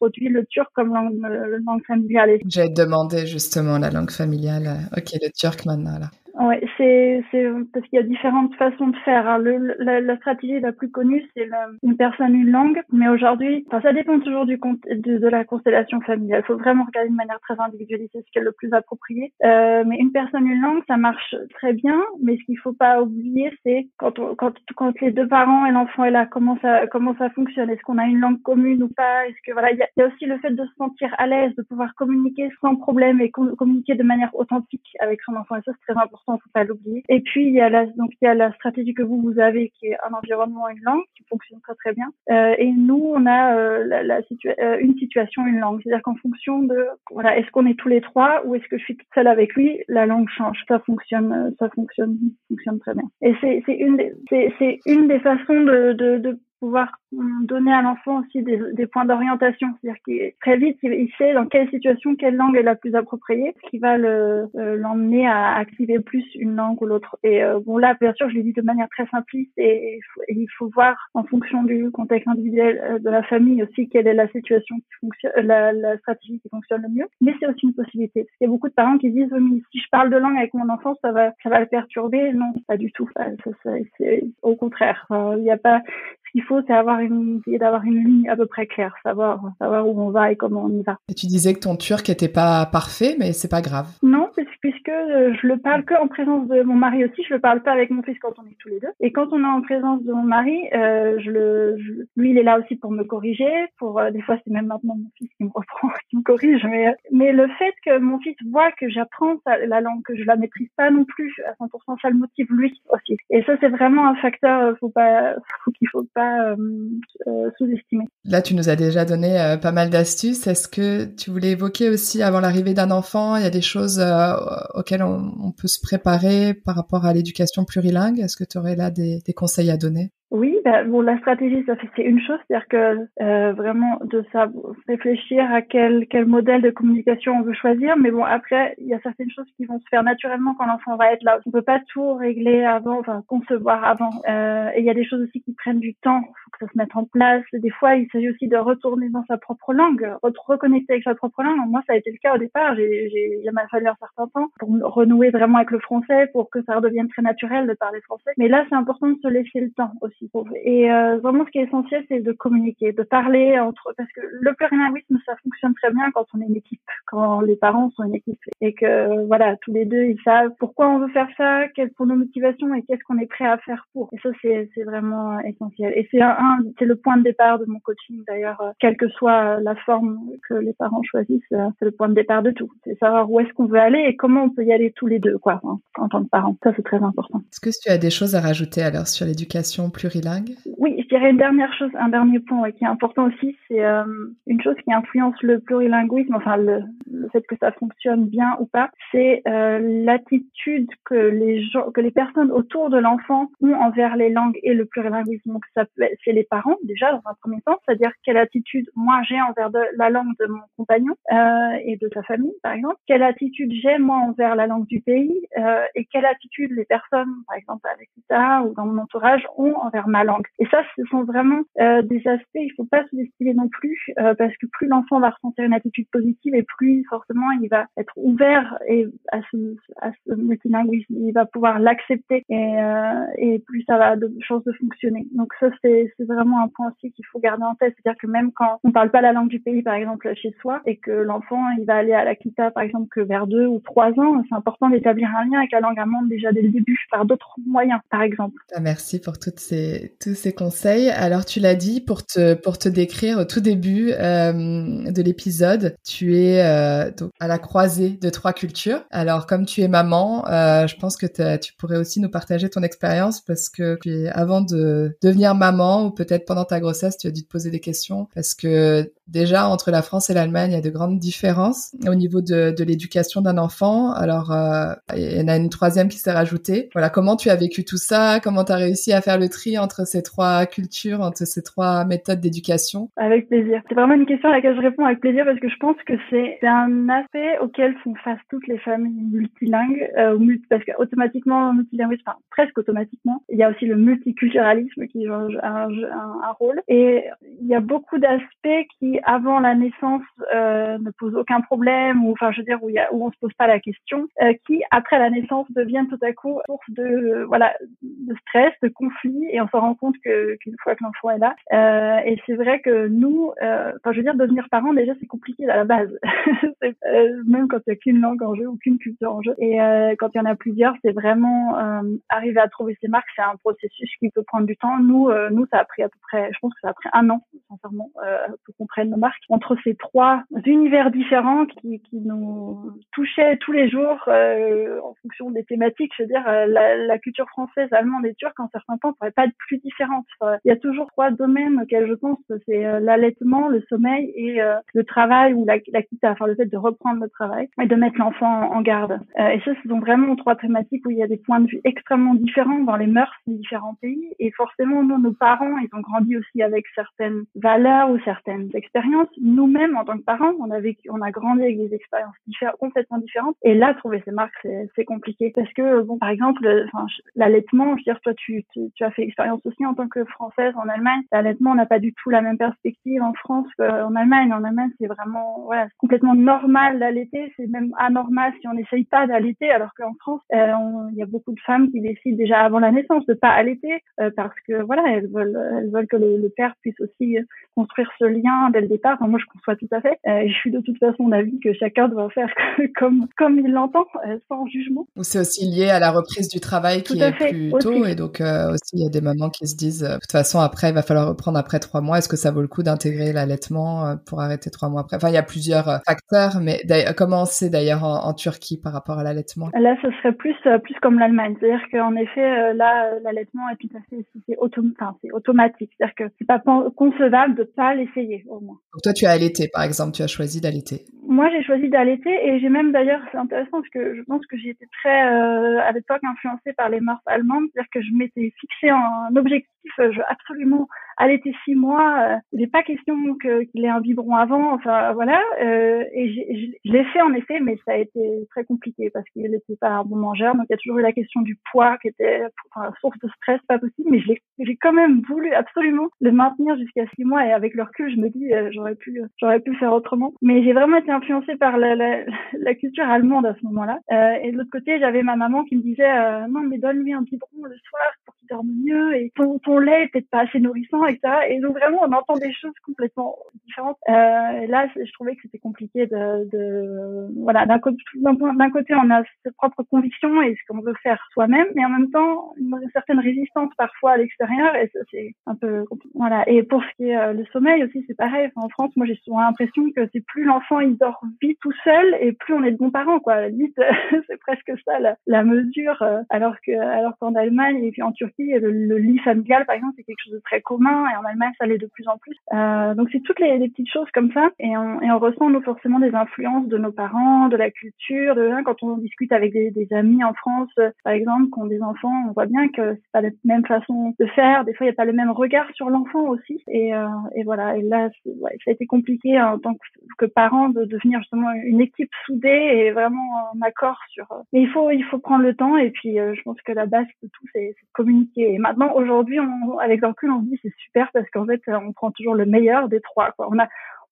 le turc comme langue, langue familiale. J'ai demandé justement la langue familiale. Ok, le turc maintenant là. Oui, c'est c'est parce qu'il y a différentes façons de faire. Hein. La, stratégie la plus connue, c'est une personne une langue, mais aujourd'hui, enfin, ça dépend toujours du de, de, la constellation familiale. Il faut vraiment regarder de manière très individualisée ce qui est le plus approprié. Euh, mais une personne une langue, ça marche très bien, mais ce qu'il faut pas oublier, c'est quand, quand quand les deux parents et l'enfant est là, comment ça comment ça fonctionne? Est-ce qu'on a une langue commune ou pas? Est-ce que voilà, il y a, aussi le fait de se sentir à l'aise, de pouvoir communiquer sans problème et communiquer de manière authentique avec son enfant. Et ça, c'est très important important, faut pas l'oublier. Et puis il y a la donc il y a la stratégie que vous vous avez qui est un environnement une langue qui fonctionne très très bien. Euh, et nous on a euh, la, la situa euh, une situation une langue, c'est-à-dire qu'en fonction de voilà est-ce qu'on est tous les trois ou est-ce que je suis toute seule avec lui, la langue change. Ça fonctionne euh, ça fonctionne fonctionne très bien. Et c'est c'est une des c'est une des façons de de, de pouvoir donner à l'enfant aussi des, points d'orientation, c'est-à-dire qu'il très vite il, sait dans quelle situation quelle langue est la plus appropriée, ce qui va euh, l'emmener à activer plus une langue ou l'autre. Et euh, bon là, bien sûr, je l'ai dit de manière très simpliste et, il faut voir en fonction du contexte individuel euh, de la famille aussi quelle est la situation la, stratégie qui fonctionne le mieux. Mais c'est aussi une possibilité parce qu'il y a beaucoup de parents qui disent si je parle de langue avec mon enfant, ça va ça va le perturber. Non, pas du tout. Au contraire. Il n'y a pas qu'il faut, c'est avoir une, essayer d'avoir une ligne à peu près claire, savoir, savoir où on va et comment on y va. Et tu disais que ton turc était pas parfait, mais c'est pas grave. Non, puisque euh, je le parle que en présence de mon mari aussi. Je le parle pas avec mon fils quand on est tous les deux. Et quand on est en présence de mon mari, euh, je le, lui, il est là aussi pour me corriger. Pour euh, des fois, c'est même maintenant mon fils qui me reprend, qui me corrige. Mais, mais le fait que mon fils voit que j'apprends la langue, que je la maîtrise pas non plus à 100%, ça le motive lui aussi. Et ça, c'est vraiment un facteur. Faut pas, faut qu'il faut pas euh, euh, sous-estimer. Là, tu nous as déjà donné euh, pas mal d'astuces. Est-ce que tu voulais évoquer aussi avant l'arrivée d'un enfant, il y a des choses auxquelles on, peut se préparer par rapport à l'éducation plurilingue? Est-ce que tu aurais là des conseils à donner? Oui, bah, bon, la stratégie, ça c'est une chose, c'est-à-dire que euh, vraiment de ça, réfléchir à quel quel modèle de communication on veut choisir. Mais bon, après, il y a certaines choses qui vont se faire naturellement quand l'enfant va être là. On peut pas tout régler avant, enfin concevoir avant. Euh, et il y a des choses aussi qui prennent du temps. Faut que ça se mette en place. Des fois, il s'agit aussi de retourner dans sa propre langue, reconnecter avec sa propre langue. Moi, ça a été le cas au départ. J'ai, il m'a fallu un certain temps pour renouer vraiment avec le français, pour que ça redevienne très naturel de parler français. Mais là, c'est important de se laisser le temps aussi. Et euh, vraiment, ce qui est essentiel, c'est de communiquer, de parler entre, parce que le plurilinguisme, ça fonctionne très bien quand on est une équipe, quand les parents sont une équipe, et que voilà, tous les deux, ils savent pourquoi on veut faire ça, quelles sont nos motivations et qu'est-ce qu'on est prêt à faire pour. Et ça, c'est vraiment essentiel. Et c'est un, c'est le point de départ de mon coaching d'ailleurs, euh, quelle que soit la forme que les parents choisissent, euh, c'est le point de départ de tout. C'est savoir où est-ce qu'on veut aller et comment on peut y aller tous les deux, quoi, en, en tant que parents. Ça, c'est très important. Est-ce que tu as des choses à rajouter alors sur l'éducation plurilingue plurilingue Oui, je dirais une dernière chose, un dernier point qui est important aussi, c'est euh, une chose qui influence le plurilinguisme, enfin le, fait que ça fonctionne bien ou pas, c'est euh, l'attitude que les gens, que les personnes autour de l'enfant ont envers les langues et le plurilinguisme. Donc ça c'est les parents déjà dans un premier temps, c'est-à-dire quelle attitude moi j'ai envers la langue de mon compagnon euh, et de sa famille par exemple, quelle attitude j'ai moi envers la langue du pays et quelle attitude les personnes par exemple avec ça ou dans mon entourage ont envers ma langue. Et ça, ce sont vraiment euh, des aspects, il faut pas se destiner non plus, euh, parce que plus l'enfant va ressentir une attitude positive et plus forcément il va être ouvert et à ce, à multilinguisme, il va pouvoir l'accepter et, euh, et plus ça va de chances de fonctionner. Donc ça, c'est vraiment un point aussi qu'il faut garder en tête, c'est-à-dire que même quand on parle pas la langue du pays, par exemple chez soi, et que l'enfant il va aller à la kita, par exemple, que vers deux ou trois ans, c'est important d'établir un lien avec la langue allemande déjà dès le début par d'autres moyens, par exemple. Ah, merci pour toutes ces, tous ces conseils. Alors tu l'as dit pour te pour te décrire au tout début euh, de l'épisode, tu es euh, à la croisée de trois cultures. Alors comme tu es maman, euh, je pense que tu pourrais aussi nous partager ton expérience parce que avant de devenir maman ou peut-être pendant ta grossesse, tu as dû te poser des questions parce que déjà entre la France et l'Allemagne, il y a de grandes différences au niveau de, de l'éducation d'un enfant. Alors il y en a une troisième qui s'est rajoutée. Voilà, comment tu as vécu tout ça? Comment tu as réussi à faire le tri entre ces trois cultures, entre ces trois méthodes d'éducation? Avec plaisir. C'est vraiment une question à laquelle je réponds avec plaisir parce que je pense que c'est un aspect auquel font face toutes les familles multilingues, euh, parce qu'automatiquement, multilinguisme, enfin presque automatiquement, il y a aussi le multiculturalisme qui joue un, rôle. Et il y a beaucoup d'aspects qui, avant la naissance, euh, ne posent aucun problème, ou enfin je veux dire où, il y se pose pas la question, euh, qui après la naissance deviennent tout à coup source de stress, de conflit, et on se rend compte qu'une fois que l'enfant est là, euh, et c'est vrai que nous, euh, enfin je veux dire devenir parent déjà c'est compliqué à la base, euh, même quand il y a qu'une langue en jeu ou qu'une culture en jeu, et euh, quand il y en a plusieurs, c'est vraiment arriver à trouver ses marques, c'est un processus qui peut prendre du temps. Nous, nous ça a pris à peu près, je pense que ça a pris un an sincèrement pour qu'on prenne nos marques entre ces trois univers différents qui, qui nous touchaient tous les jours en fonction des thématiques. Je veux dire la, la culture française, allemande et turque en certains temps pourrait pas plus différente. Il y a toujours trois domaines auxquels je pense, c'est euh, l'allaitement, le sommeil et euh, le travail ou la, enfin le fait de reprendre le travail et de mettre l'enfant en garde. Euh, et ça, ce sont vraiment trois thématiques où il y a des points de vue extrêmement différents dans les mœurs des différents pays. Et forcément, nous, nos parents, ils ont grandi aussi avec certaines valeurs ou certaines expériences. Nous-mêmes, en tant que parents, on a on a grandi avec des expériences différentes, complètement différentes. Et là, trouver ces marques, c'est compliqué parce que, bon, par exemple, l'allaitement, je veux dire, toi, tu, tu, as fait expérience aussi en tant que Française en Allemagne. L'allaitement, n'a pas du tout la même perspective en France qu'en Allemagne. En Allemagne, c'est vraiment, voilà, complètement normal d'allaiter. C'est même anormal si on n'essaye pas d'allaiter, alors qu'en France, euh, il y a beaucoup de femmes qui décident déjà avant la naissance de pas allaiter euh, parce que, voilà, elles veulent, elles veulent que le, père puisse aussi construire ce lien dès le départ. moi, je conçois tout à fait. Euh, je suis de toute façon d'avis que chacun doit faire comme, comme il l'entend, sans jugement. C'est aussi lié à la reprise du travail qui est plus et donc euh, aussi il y a des mamans qui se disent euh, de toute façon après il va falloir reprendre après trois mois. Est-ce que ça vaut le coup d'intégrer l'allaitement euh, pour arrêter trois mois après? Enfin il y a plusieurs facteurs, mais comment c'est d'ailleurs en, Turquie par rapport à l'allaitement? Là ce serait plus plus comme l'Allemagne, c'est-à-dire qu'en effet là l'allaitement est tout à fait c'est automatique, c'est-à-dire que c'est pas concevable de pas l'essayer au moins. Donc toi tu as allaité par exemple, tu as choisi d'allaiter. Moi j'ai choisi d'allaiter et j'ai même d'ailleurs c'est intéressant parce que je pense que j'ai été très à l'époque influencée par les mœurs allemandes c'est-à-dire que je m'étais fixé un objectif, je absolument allaiter six mois, euh, n'est pas question qu'il ait un biberon avant, enfin voilà. Euh, et je l'ai fait en effet, mais ça a été très compliqué parce qu'il n'était pas un bon mangeur, donc il y a toujours eu la question du poids qui était enfin, source de stress, pas possible. Mais j'ai quand même voulu absolument le maintenir jusqu'à six mois et avec le recul, je me dis euh, j'aurais pu j'aurais pu faire autrement. Mais j'ai vraiment été influencée par la, la, la culture allemande à ce moment-là. Euh, et de l'autre côté, j'avais ma maman qui me disait euh, non mais donne-lui un biberon le soir pour qu'il dorme mieux et ton, ton lait est peut-être pas assez nourrissant etc. Et donc vraiment, on entend des choses complètement différentes. Euh, là, je trouvais que c'était compliqué de, voilà, d'un côté, on a ses propres convictions et ce qu'on veut faire soi-même, mais en même temps, une, certaine résistance parfois à l'extérieur et c'est un peu voilà. Et pour ce qui est euh, le sommeil aussi, c'est pareil. en France, moi, j'ai souvent l'impression que c'est plus l'enfant il dort vite tout seul et plus on est de bons parents, quoi. Limite, c'est presque ça la, mesure. Euh, alors que alors qu'en Allemagne et puis en Turquie, le lit familial, par exemple, c'est quelque chose de très commun et en Allemagne, ça l'est de plus en plus. Euh, donc c'est toutes les, les, petites choses comme ça et on, et on ressent nous forcément des influences de nos parents, de la culture, de hein, quand on discute avec des, des amis en France, par exemple, qui ont des enfants, on voit bien que c'est pas la même façon de faire. Des fois, il n'y a pas le même regard sur l'enfant aussi. Et, euh, et voilà. Et là, ouais, ça a été compliqué en tant que, que parent de devenir justement une équipe soudée et vraiment en accord sur. Euh, mais il faut il faut prendre le temps et puis euh, je pense que la base de tout c'est de communiquer. Et maintenant aujourd'hui, on, avec recul, on se dit c'est super parce qu'en fait on prend toujours le meilleur des trois. Quoi.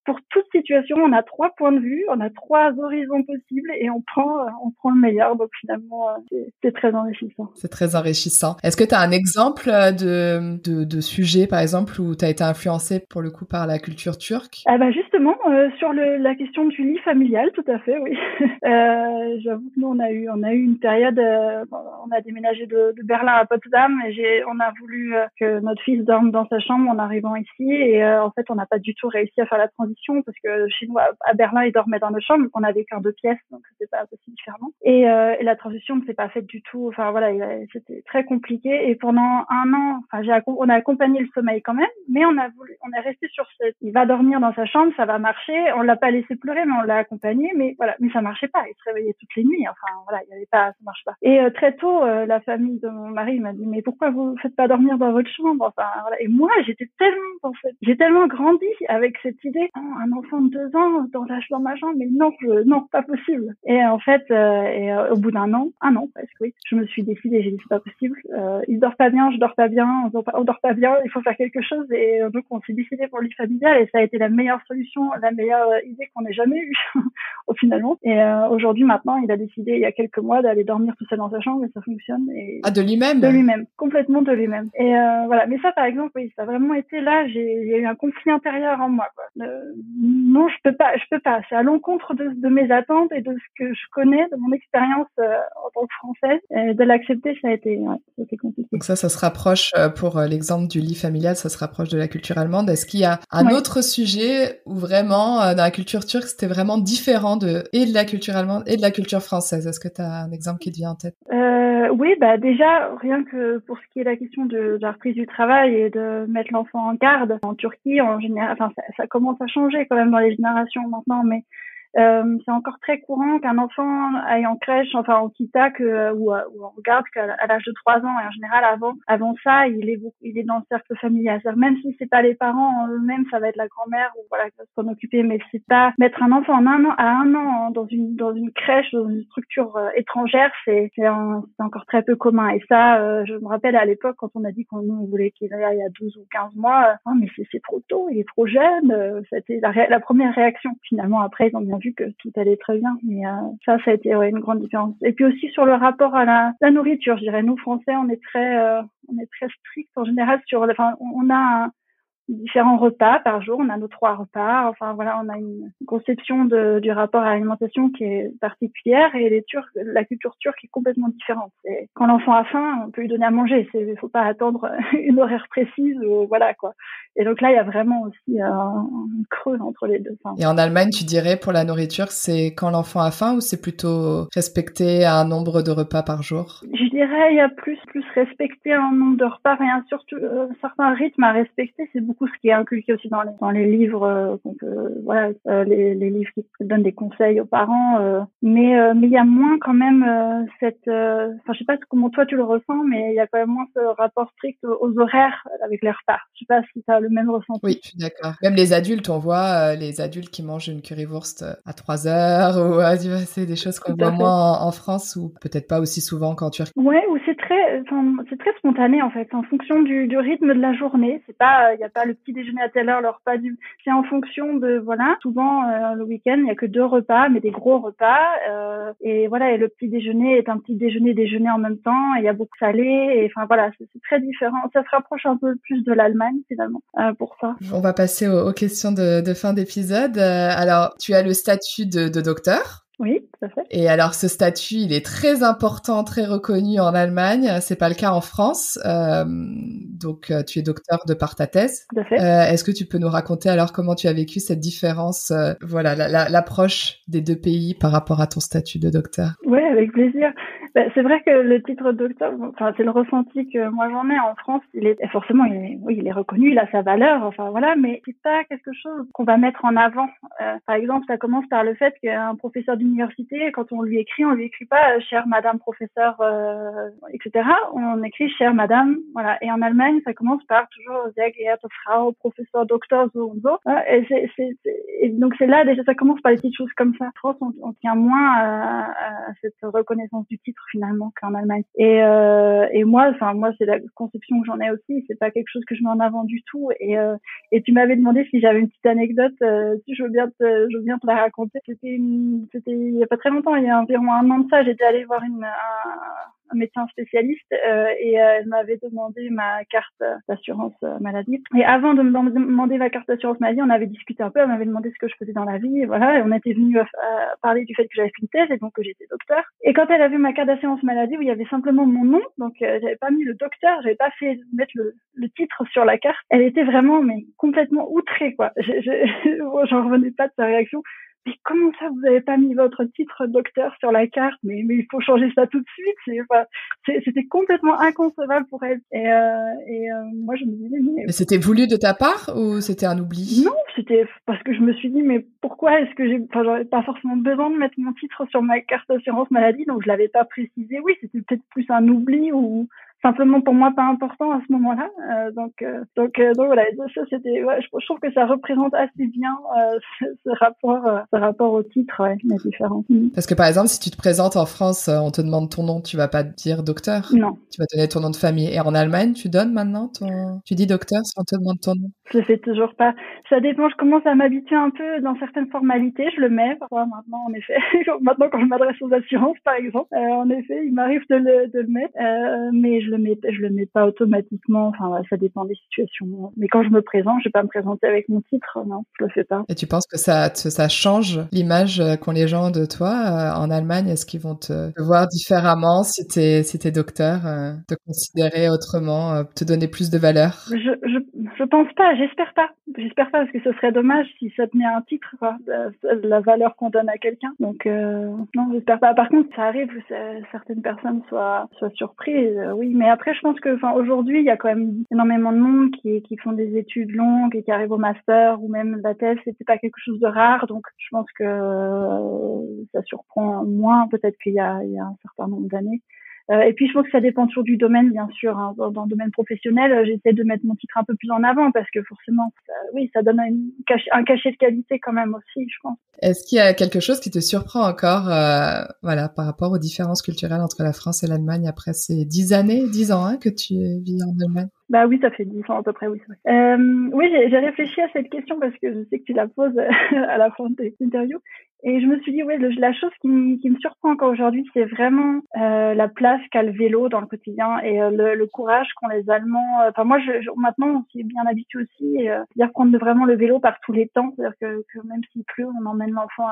Pour toute situation, on a trois points de vue, on a trois horizons possibles et on prend, euh, on prend le meilleur. Donc finalement, euh, c'est très enrichissant. C'est très enrichissant. Est-ce que tu as un exemple euh, de, de, de, sujet, par exemple, où tu as été influencé pour le coup par la culture turque? Ah bah Justement, euh, sur le, la question du lit familial, tout à fait, oui. euh, J'avoue que nous, on a eu, on a eu une période, euh, on a déménagé de, de, Berlin à Potsdam et on a voulu que notre fils dorme dans sa chambre en arrivant ici et en fait, on n'a pas du tout réussi à faire la transition parce que chez nous à Berlin ils dormaient dans nos chambres, on avait qu'un deux pièces donc c'était pas possible différemment. Et, euh, et la transition ne s'est pas faite du tout. Enfin voilà, c'était très compliqué et pendant un an, enfin on a accompagné le sommeil quand même, mais on a voulu, on est resté sur cette, il va dormir dans sa chambre, ça va marcher. On l'a pas laissé pleurer, mais on l'a accompagné, mais voilà, mais ça marchait pas. Il se réveillait toutes les nuits. Enfin voilà, il y avait pas, ça marche pas. Et euh, très tôt, euh, la famille de mon mari m'a dit mais pourquoi vous faites pas dormir dans votre chambre? Enfin voilà. Et moi j'étais tellement j'ai tellement grandi avec cette idée. Un enfant de deux ans dans, la, dans ma chambre, mais non, non, pas possible. Et en fait, euh, et, euh, au bout d'un an, un an presque, oui, je me suis décidée, j'ai dit c'est pas possible. Euh, il dort pas bien, je dors pas bien, on dort pas, dort pas bien, il faut faire quelque chose. Et euh, donc on s'est décidé pour le lit familial et ça a été la meilleure solution, la meilleure idée qu'on ait jamais eue au finalement. Et aujourd'hui, maintenant, il a décidé il y a quelques mois d'aller dormir tout seul dans sa chambre et ça fonctionne. Et ah, de lui-même? De lui-même, complètement de lui-même. Et voilà, mais ça, par exemple, oui, ça a vraiment été là. J'ai eu un conflit intérieur en moi. Quoi non, je peux pas, je peux pas. C'est à l'encontre de, de, mes attentes et de ce que je connais, de mon expérience euh, en tant que française. Et de l'accepter, ça a été, ouais, compliqué. Donc ça, ça se rapproche euh, pour euh, l'exemple du lit familial, ça se rapproche de la culture allemande. Est-ce qu'il y a un autre sujet où vraiment, dans la culture turque, c'était vraiment différent de et de la culture allemande et de la culture française? Est-ce que tu as un exemple qui te vient en tête? Euh, Oui, bah déjà rien que pour ce qui est la question de, de la reprise du travail et de mettre l'enfant en garde en Turquie, en général, enfin ça, ça commence à changer quand même dans les générations maintenant, mais euh, c'est encore très courant qu'un enfant aille en crèche, enfin en kita, que, euh, ou, euh, ou on regarde qu'à l'âge de 3 ans, et en général avant, avant ça, il est, il est dans le cercle familial. Même si c'est pas les parents eux-mêmes, ça va être la grand-mère ou voilà qui va s'en occuper, mais c'est pas mettre un enfant en à un an dans une dans une crèche, dans une structure étrangère, c'est c'est encore très peu commun. Et ça, je me rappelle à l'époque quand on a dit qu'on voulait qu'il aille à 12 ou 15 mois, oh, mais c'est trop tôt, il est trop jeune. C'était la, la première réaction. Finalement après ils ont bien vu que tout allait très bien. Mais euh, ça, ça a été une grande différence. Et puis aussi sur le rapport à la, la nourriture, je dirais. Nous, Français, on est très, euh, on est très strict en général sur. Enfin, on a un, différents repas par jour. On a nos trois repas. Enfin voilà, on a une conception de, du rapport à l'alimentation qui est particulière et les Turcs, la culture turque est complètement différente. Et quand l'enfant a faim, on peut lui donner à manger. Il faut pas attendre une horaire précise. voilà quoi. Et donc là, il y a vraiment aussi un, creux entre les deux. et en Allemagne, tu dirais pour la nourriture, c'est quand l'enfant a faim ou c'est plutôt respecter un nombre de repas par jour? Je dirais il y a plus plus respecter un nombre de repas, rien surtout euh, certains rythmes à respecter. C'est beaucoup ce qui est inculqué aussi dans les dans les livres, euh, voilà, euh, les, les, livres qui donnent des conseils aux parents. Euh, mais mais il y a moins quand même cette, enfin je sais pas comment toi tu le ressens, mais il y a quand même moins ce rapport strict aux horaires avec les repas. Je sais pas si tu as le même ressenti. Oui, je suis d'accord. Même les adultes, on voit les adultes qui mangent une currywurst à 3 heures ou c'est des choses qu'on voit moins en, France ou peut-être pas aussi souvent qu'en Turquie. Ouais, ou c'est très c'est très spontané en fait, en fonction du, du rythme de la journée. C'est pas, il n'y a pas le petit déjeuner à telle heure, le repas du. C'est en fonction de, voilà. Souvent euh, le week-end, il y a que deux repas, mais des gros repas. Euh, et voilà, et le petit déjeuner est un petit déjeuner déjeuner en même temps. Il y a beaucoup de salé. Et enfin voilà, c'est très différent. Ça se rapproche un peu plus de l'Allemagne finalement euh, pour ça. On va passer aux, questions de, fin d'épisode. alors, tu as le statut de docteur. Oui, tout à fait. Et alors, ce statut, il est très important, très reconnu en Allemagne. C'est pas le cas en France. Euh, donc, euh, tu es docteur de par ta thèse. Tout à fait. Euh, Est-ce que tu peux nous raconter alors comment tu as vécu cette différence, euh, voilà, l'approche des deux pays par rapport à ton statut de docteur? Oui, avec plaisir. Ben, c'est vrai que le titre docteur, enfin, c'est le ressenti que moi j'en ai en France. Il est forcément, il est, oui, il est reconnu, il a sa valeur. Enfin voilà, mais c'est pas quelque chose qu'on va mettre en avant. Par exemple, ça commence par le fait qu'un professeur d'université, quand on lui écrit, on lui écrit pas euh, chère Madame professeur, euh, etc. On écrit chère Madame. Voilà. Et en Allemagne, ça commence par toujours sehr geehrte Frau, professeur, docteur, so und so. Et, c'est, c'est, et donc c'est là déjà, ça commence par les petites choses comme ça. En France, on, on tient moins à, à cette reconnaissance du titre finalement qu'en Allemagne. Et, euh, et moi, enfin moi c'est la conception que j'en ai aussi. C'est pas quelque chose que je mets en avant du tout. Et, euh, et tu m'avais demandé si j'avais une petite anecdote. Euh, je veux bien te, je veux bien te la raconter. C'était il y a pas très longtemps, il y a environ un an de ça. J'étais allée voir un, médecin spécialiste euh, et euh, elle m'avait demandé ma carte d'assurance euh, maladie. Et avant de me demander ma carte d'assurance maladie, on avait discuté un peu, elle m'avait demandé ce que je faisais dans la vie, et voilà, et on était venu parler du fait que j'avais fait une thèse et donc que j'étais docteur. Et quand elle a vu ma carte d'assurance maladie où il y avait simplement mon nom, donc j'avais pas mis le docteur, j'avais pas fait mettre le, titre sur la carte, elle était vraiment mais complètement outrée quoi. Je, je, j'en revenais pas de sa réaction mais comment ça vous avez pas mis votre titre docteur sur la carte? Mais mais il faut changer ça tout de suite enfin, c'était complètement inconcevable pour elle. Et euh, et euh, moi je me disais mais, mais c'était voulu de ta part ou c'était un oubli? Non c'était parce que je me suis dit mais pourquoi est-ce que j'ai enfin j'aurais pas forcément besoin de mettre mon titre sur ma carte d'assurance maladie donc je l'avais pas précisé. Oui c'était peut-être plus un oubli ou simplement pour moi pas important à ce moment-là. Euh, donc, euh, donc, euh, donc voilà, ça c'était, ouais, je, trouve que ça représente assez bien ce, ce, rapport, ce rapport au titre, ouais, la différence. Mm. Parce que par exemple, si tu te présentes en France, on te demande ton nom, tu vas pas dire docteur. Non. Tu vas donner ton nom de famille. Et en Allemagne, tu donnes maintenant ton, tu dis docteur si on te demande ton nom. Je le fais toujours pas. Ça dépend. Je commence à m'habituer un peu dans certaines formalités. Je le mets. Parfois, maintenant, en effet, maintenant quand je m'adresse aux assurances, par exemple, en effet, il m'arrive de le, de le mettre, mais je le mets, je le mets pas automatiquement. Enfin, ça dépend des situations. Mais quand je me présente, je vais pas me présenter avec mon titre. Non, je le fais pas. Et tu penses que ça, ça change l'image euh, qu'ont les gens de toi euh, en Allemagne? Est-ce qu'ils vont te, voir différemment si t'es si es docteur, euh, te considérer autrement, te donner plus de valeur? Je je je pense pas. J'espère pas. J'espère pas parce que ce serait dommage si ça tenait un titre, quoi, la valeur qu'on donne à quelqu'un. Donc non, j'espère pas. Par contre, ça arrive que certaines personnes soient soient surprises. oui, mais après, je pense que, aujourd'hui, il y a quand même énormément de monde qui, font des études longues et qui arrivent au master ou même la thèse. C'était pas quelque chose de rare, donc je pense que euh, ça surprend moins peut-être qu'il y a, y a un certain nombre d'années. Euh, et puis je pense que ça dépend toujours du domaine, bien sûr. Hein. Dans, dans, le domaine professionnel, euh, j'essaie de mettre mon titre un peu plus en avant parce que forcément, oui, ça donne un cachet de qualité quand même aussi, je pense. Est-ce qu'il y a quelque chose qui te surprend encore, euh, voilà, par rapport aux différences culturelles entre la France et l'Allemagne après ces dix années, dix ans hein, que tu vis en Allemagne? Bah oui, ça fait dix ans à peu près, oui. Euh, oui, j'ai réfléchi à cette question parce que je sais que tu la poses à la fin de tes interviews. Et je me suis dit, ouais, la chose qui, me surprend encore aujourd'hui, c'est vraiment euh, la place qu'a le vélo dans le quotidien et euh, le, courage qu'ont les Allemands. Euh, enfin, moi, je, maintenant, on s'y est bien habitué aussi. C'est-à-dire prendre vraiment le vélo par tous les temps. C'est-à-dire que, que, même s'il pleut, on emmène l'enfant,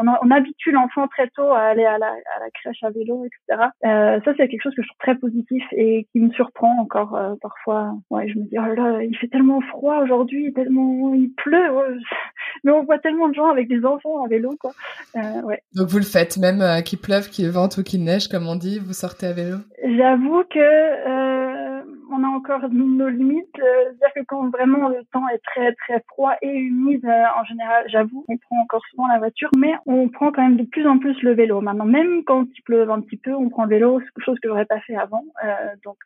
on, on, habitue l'enfant très tôt à aller à la, à la crèche à vélo, etc. ça, c'est quelque chose que je trouve très positif et qui me surprend encore parfois. Ouais, je me dis, oh là, il fait tellement froid aujourd'hui, tellement il pleut. Mais on voit tellement de gens avec des enfants à vélo. Euh, ouais. Donc vous le faites, même euh, qu'il pleuve, qu'il vente ou qu'il neige, comme on dit, vous sortez à vélo? J'avoue que euh, on a encore nos limites. C'est-à-dire que quand vraiment le temps est très très froid et humide, en général, j'avoue, on prend encore souvent la voiture, mais on prend quand même de plus en plus le vélo. Maintenant, même quand il pleut un petit peu, on prend le vélo, chose que j'aurais pas fait avant. donc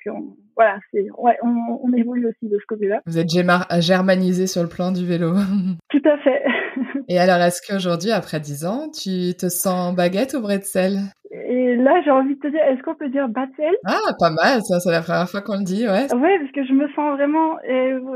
voilà, c'est ouais, on, on, évolue aussi de ce côté-là. Vous êtes germanisé sur le plan du vélo. Tout à fait. et alors, est-ce qu'aujourd'hui, après 10 ans, tu te sens baguette ou bretzel? Et Et là, j'ai envie de te dire, est-ce qu'on peut dire Batzel Ah, pas mal, ça, c'est la première fois qu'on le dit, ouais. Ouais, parce que je me sens vraiment,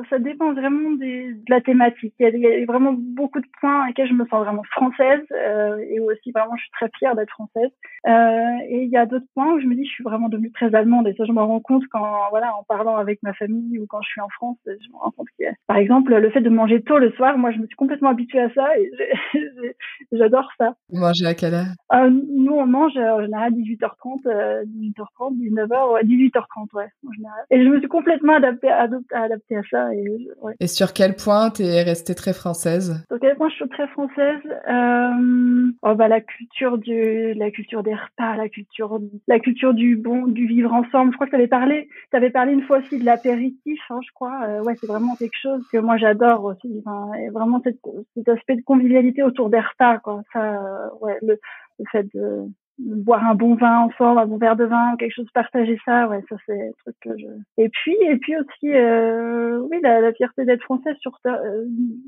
ça dépend vraiment des, de la thématique. Il y, a, vraiment beaucoup de points à lesquels je me sens vraiment française, euh, et aussi vraiment, je suis très fière d'être française. Euh, et il y a d'autres points où je me dis, je suis vraiment devenue très allemande, et ça, je me rends compte quand, voilà, en parlant avec ma famille ou quand je suis en France, je me rends compte que, par exemple, le fait de manger tôt le soir, moi, je me suis complètement habituée à ça, et j'adore ça. Vous mangez à quelle heure? Euh, Nous, on mange en général 18h30, 18h30, 19h, ouais, 18h30, ouais, en général. Et je me suis complètement adaptée, adaptée à ça. Et, ouais. et sur quel point t'es restée très française? Sur quel point je suis très française? Euh... oh, bah, la culture du, la culture des repas, la culture, la culture du bon, du vivre ensemble. Je crois que t'avais parlé, t'avais parlé une fois aussi de l'apéritif, hein, je crois. Euh, ouais, c'est vraiment quelque chose que moi j'adore aussi. Enfin, et vraiment cette, cet aspect de convivialité autour des repas, quoi. Ça, euh, ouais, le, le fait de, boire un bon vin ensemble, un bon verre de vin, quelque chose, partager ça, ouais, ça c'est un truc que je. Et puis, et puis aussi, euh, oui, la, fierté d'être française, sur euh,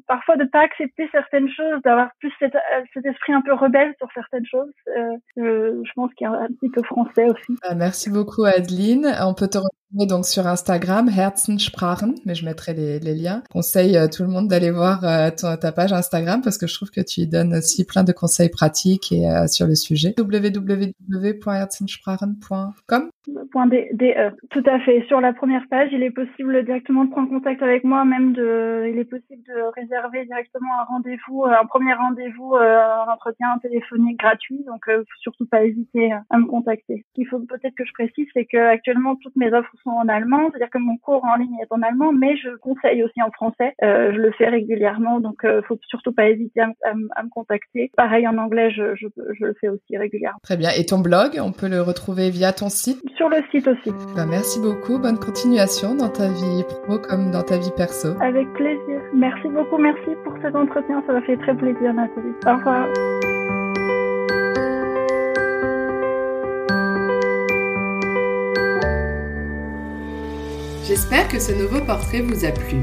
parfois de pas accepter certaines choses, d'avoir plus cet, cet, esprit un peu rebelle sur certaines choses. Euh, je pense qu'il y a un petit peu français aussi. Ah, merci beaucoup, Adeline. On peut te donc sur Instagram, Herzensprachen, mais je mettrai les, liens. Conseille euh, tout le monde d'aller voir euh, ta page Instagram parce que je trouve que tu y donnes aussi plein de conseils pratiques et euh, sur le sujet. www.herzensprachen.com .de. Tout à fait. Sur la première page, il est possible directement de prendre contact avec moi, même de, il est possible de réserver directement un rendez-vous, un premier rendez-vous, un entretien téléphonique gratuit. Donc, surtout pas hésiter à me contacter. Ce qu'il faut peut-être que je précise, c'est que actuellement toutes mes offres sont en allemand, c'est-à-dire que mon cours en ligne est en allemand, mais je conseille aussi en français. Euh, je le fais régulièrement, donc euh, faut surtout pas hésiter à, me contacter. Pareil en anglais, je, je, je, le fais aussi régulièrement. Très bien. Et ton blog, on peut le retrouver via ton site? Sur le site aussi. Ben, merci beaucoup. Bonne continuation dans ta vie pro comme dans ta vie perso. Avec plaisir. Merci beaucoup. Merci pour cet entretien. Ça m'a fait très plaisir, Nathalie. Au revoir. J'espère que ce nouveau portrait vous a plu.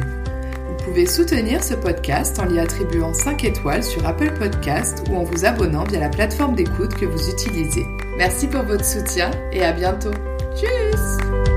Pouvez soutenir ce podcast en lui attribuant 5 étoiles sur Apple Podcast ou en vous abonnant via la plateforme d'écoute que vous utilisez. Merci pour votre soutien et à bientôt. Tchuss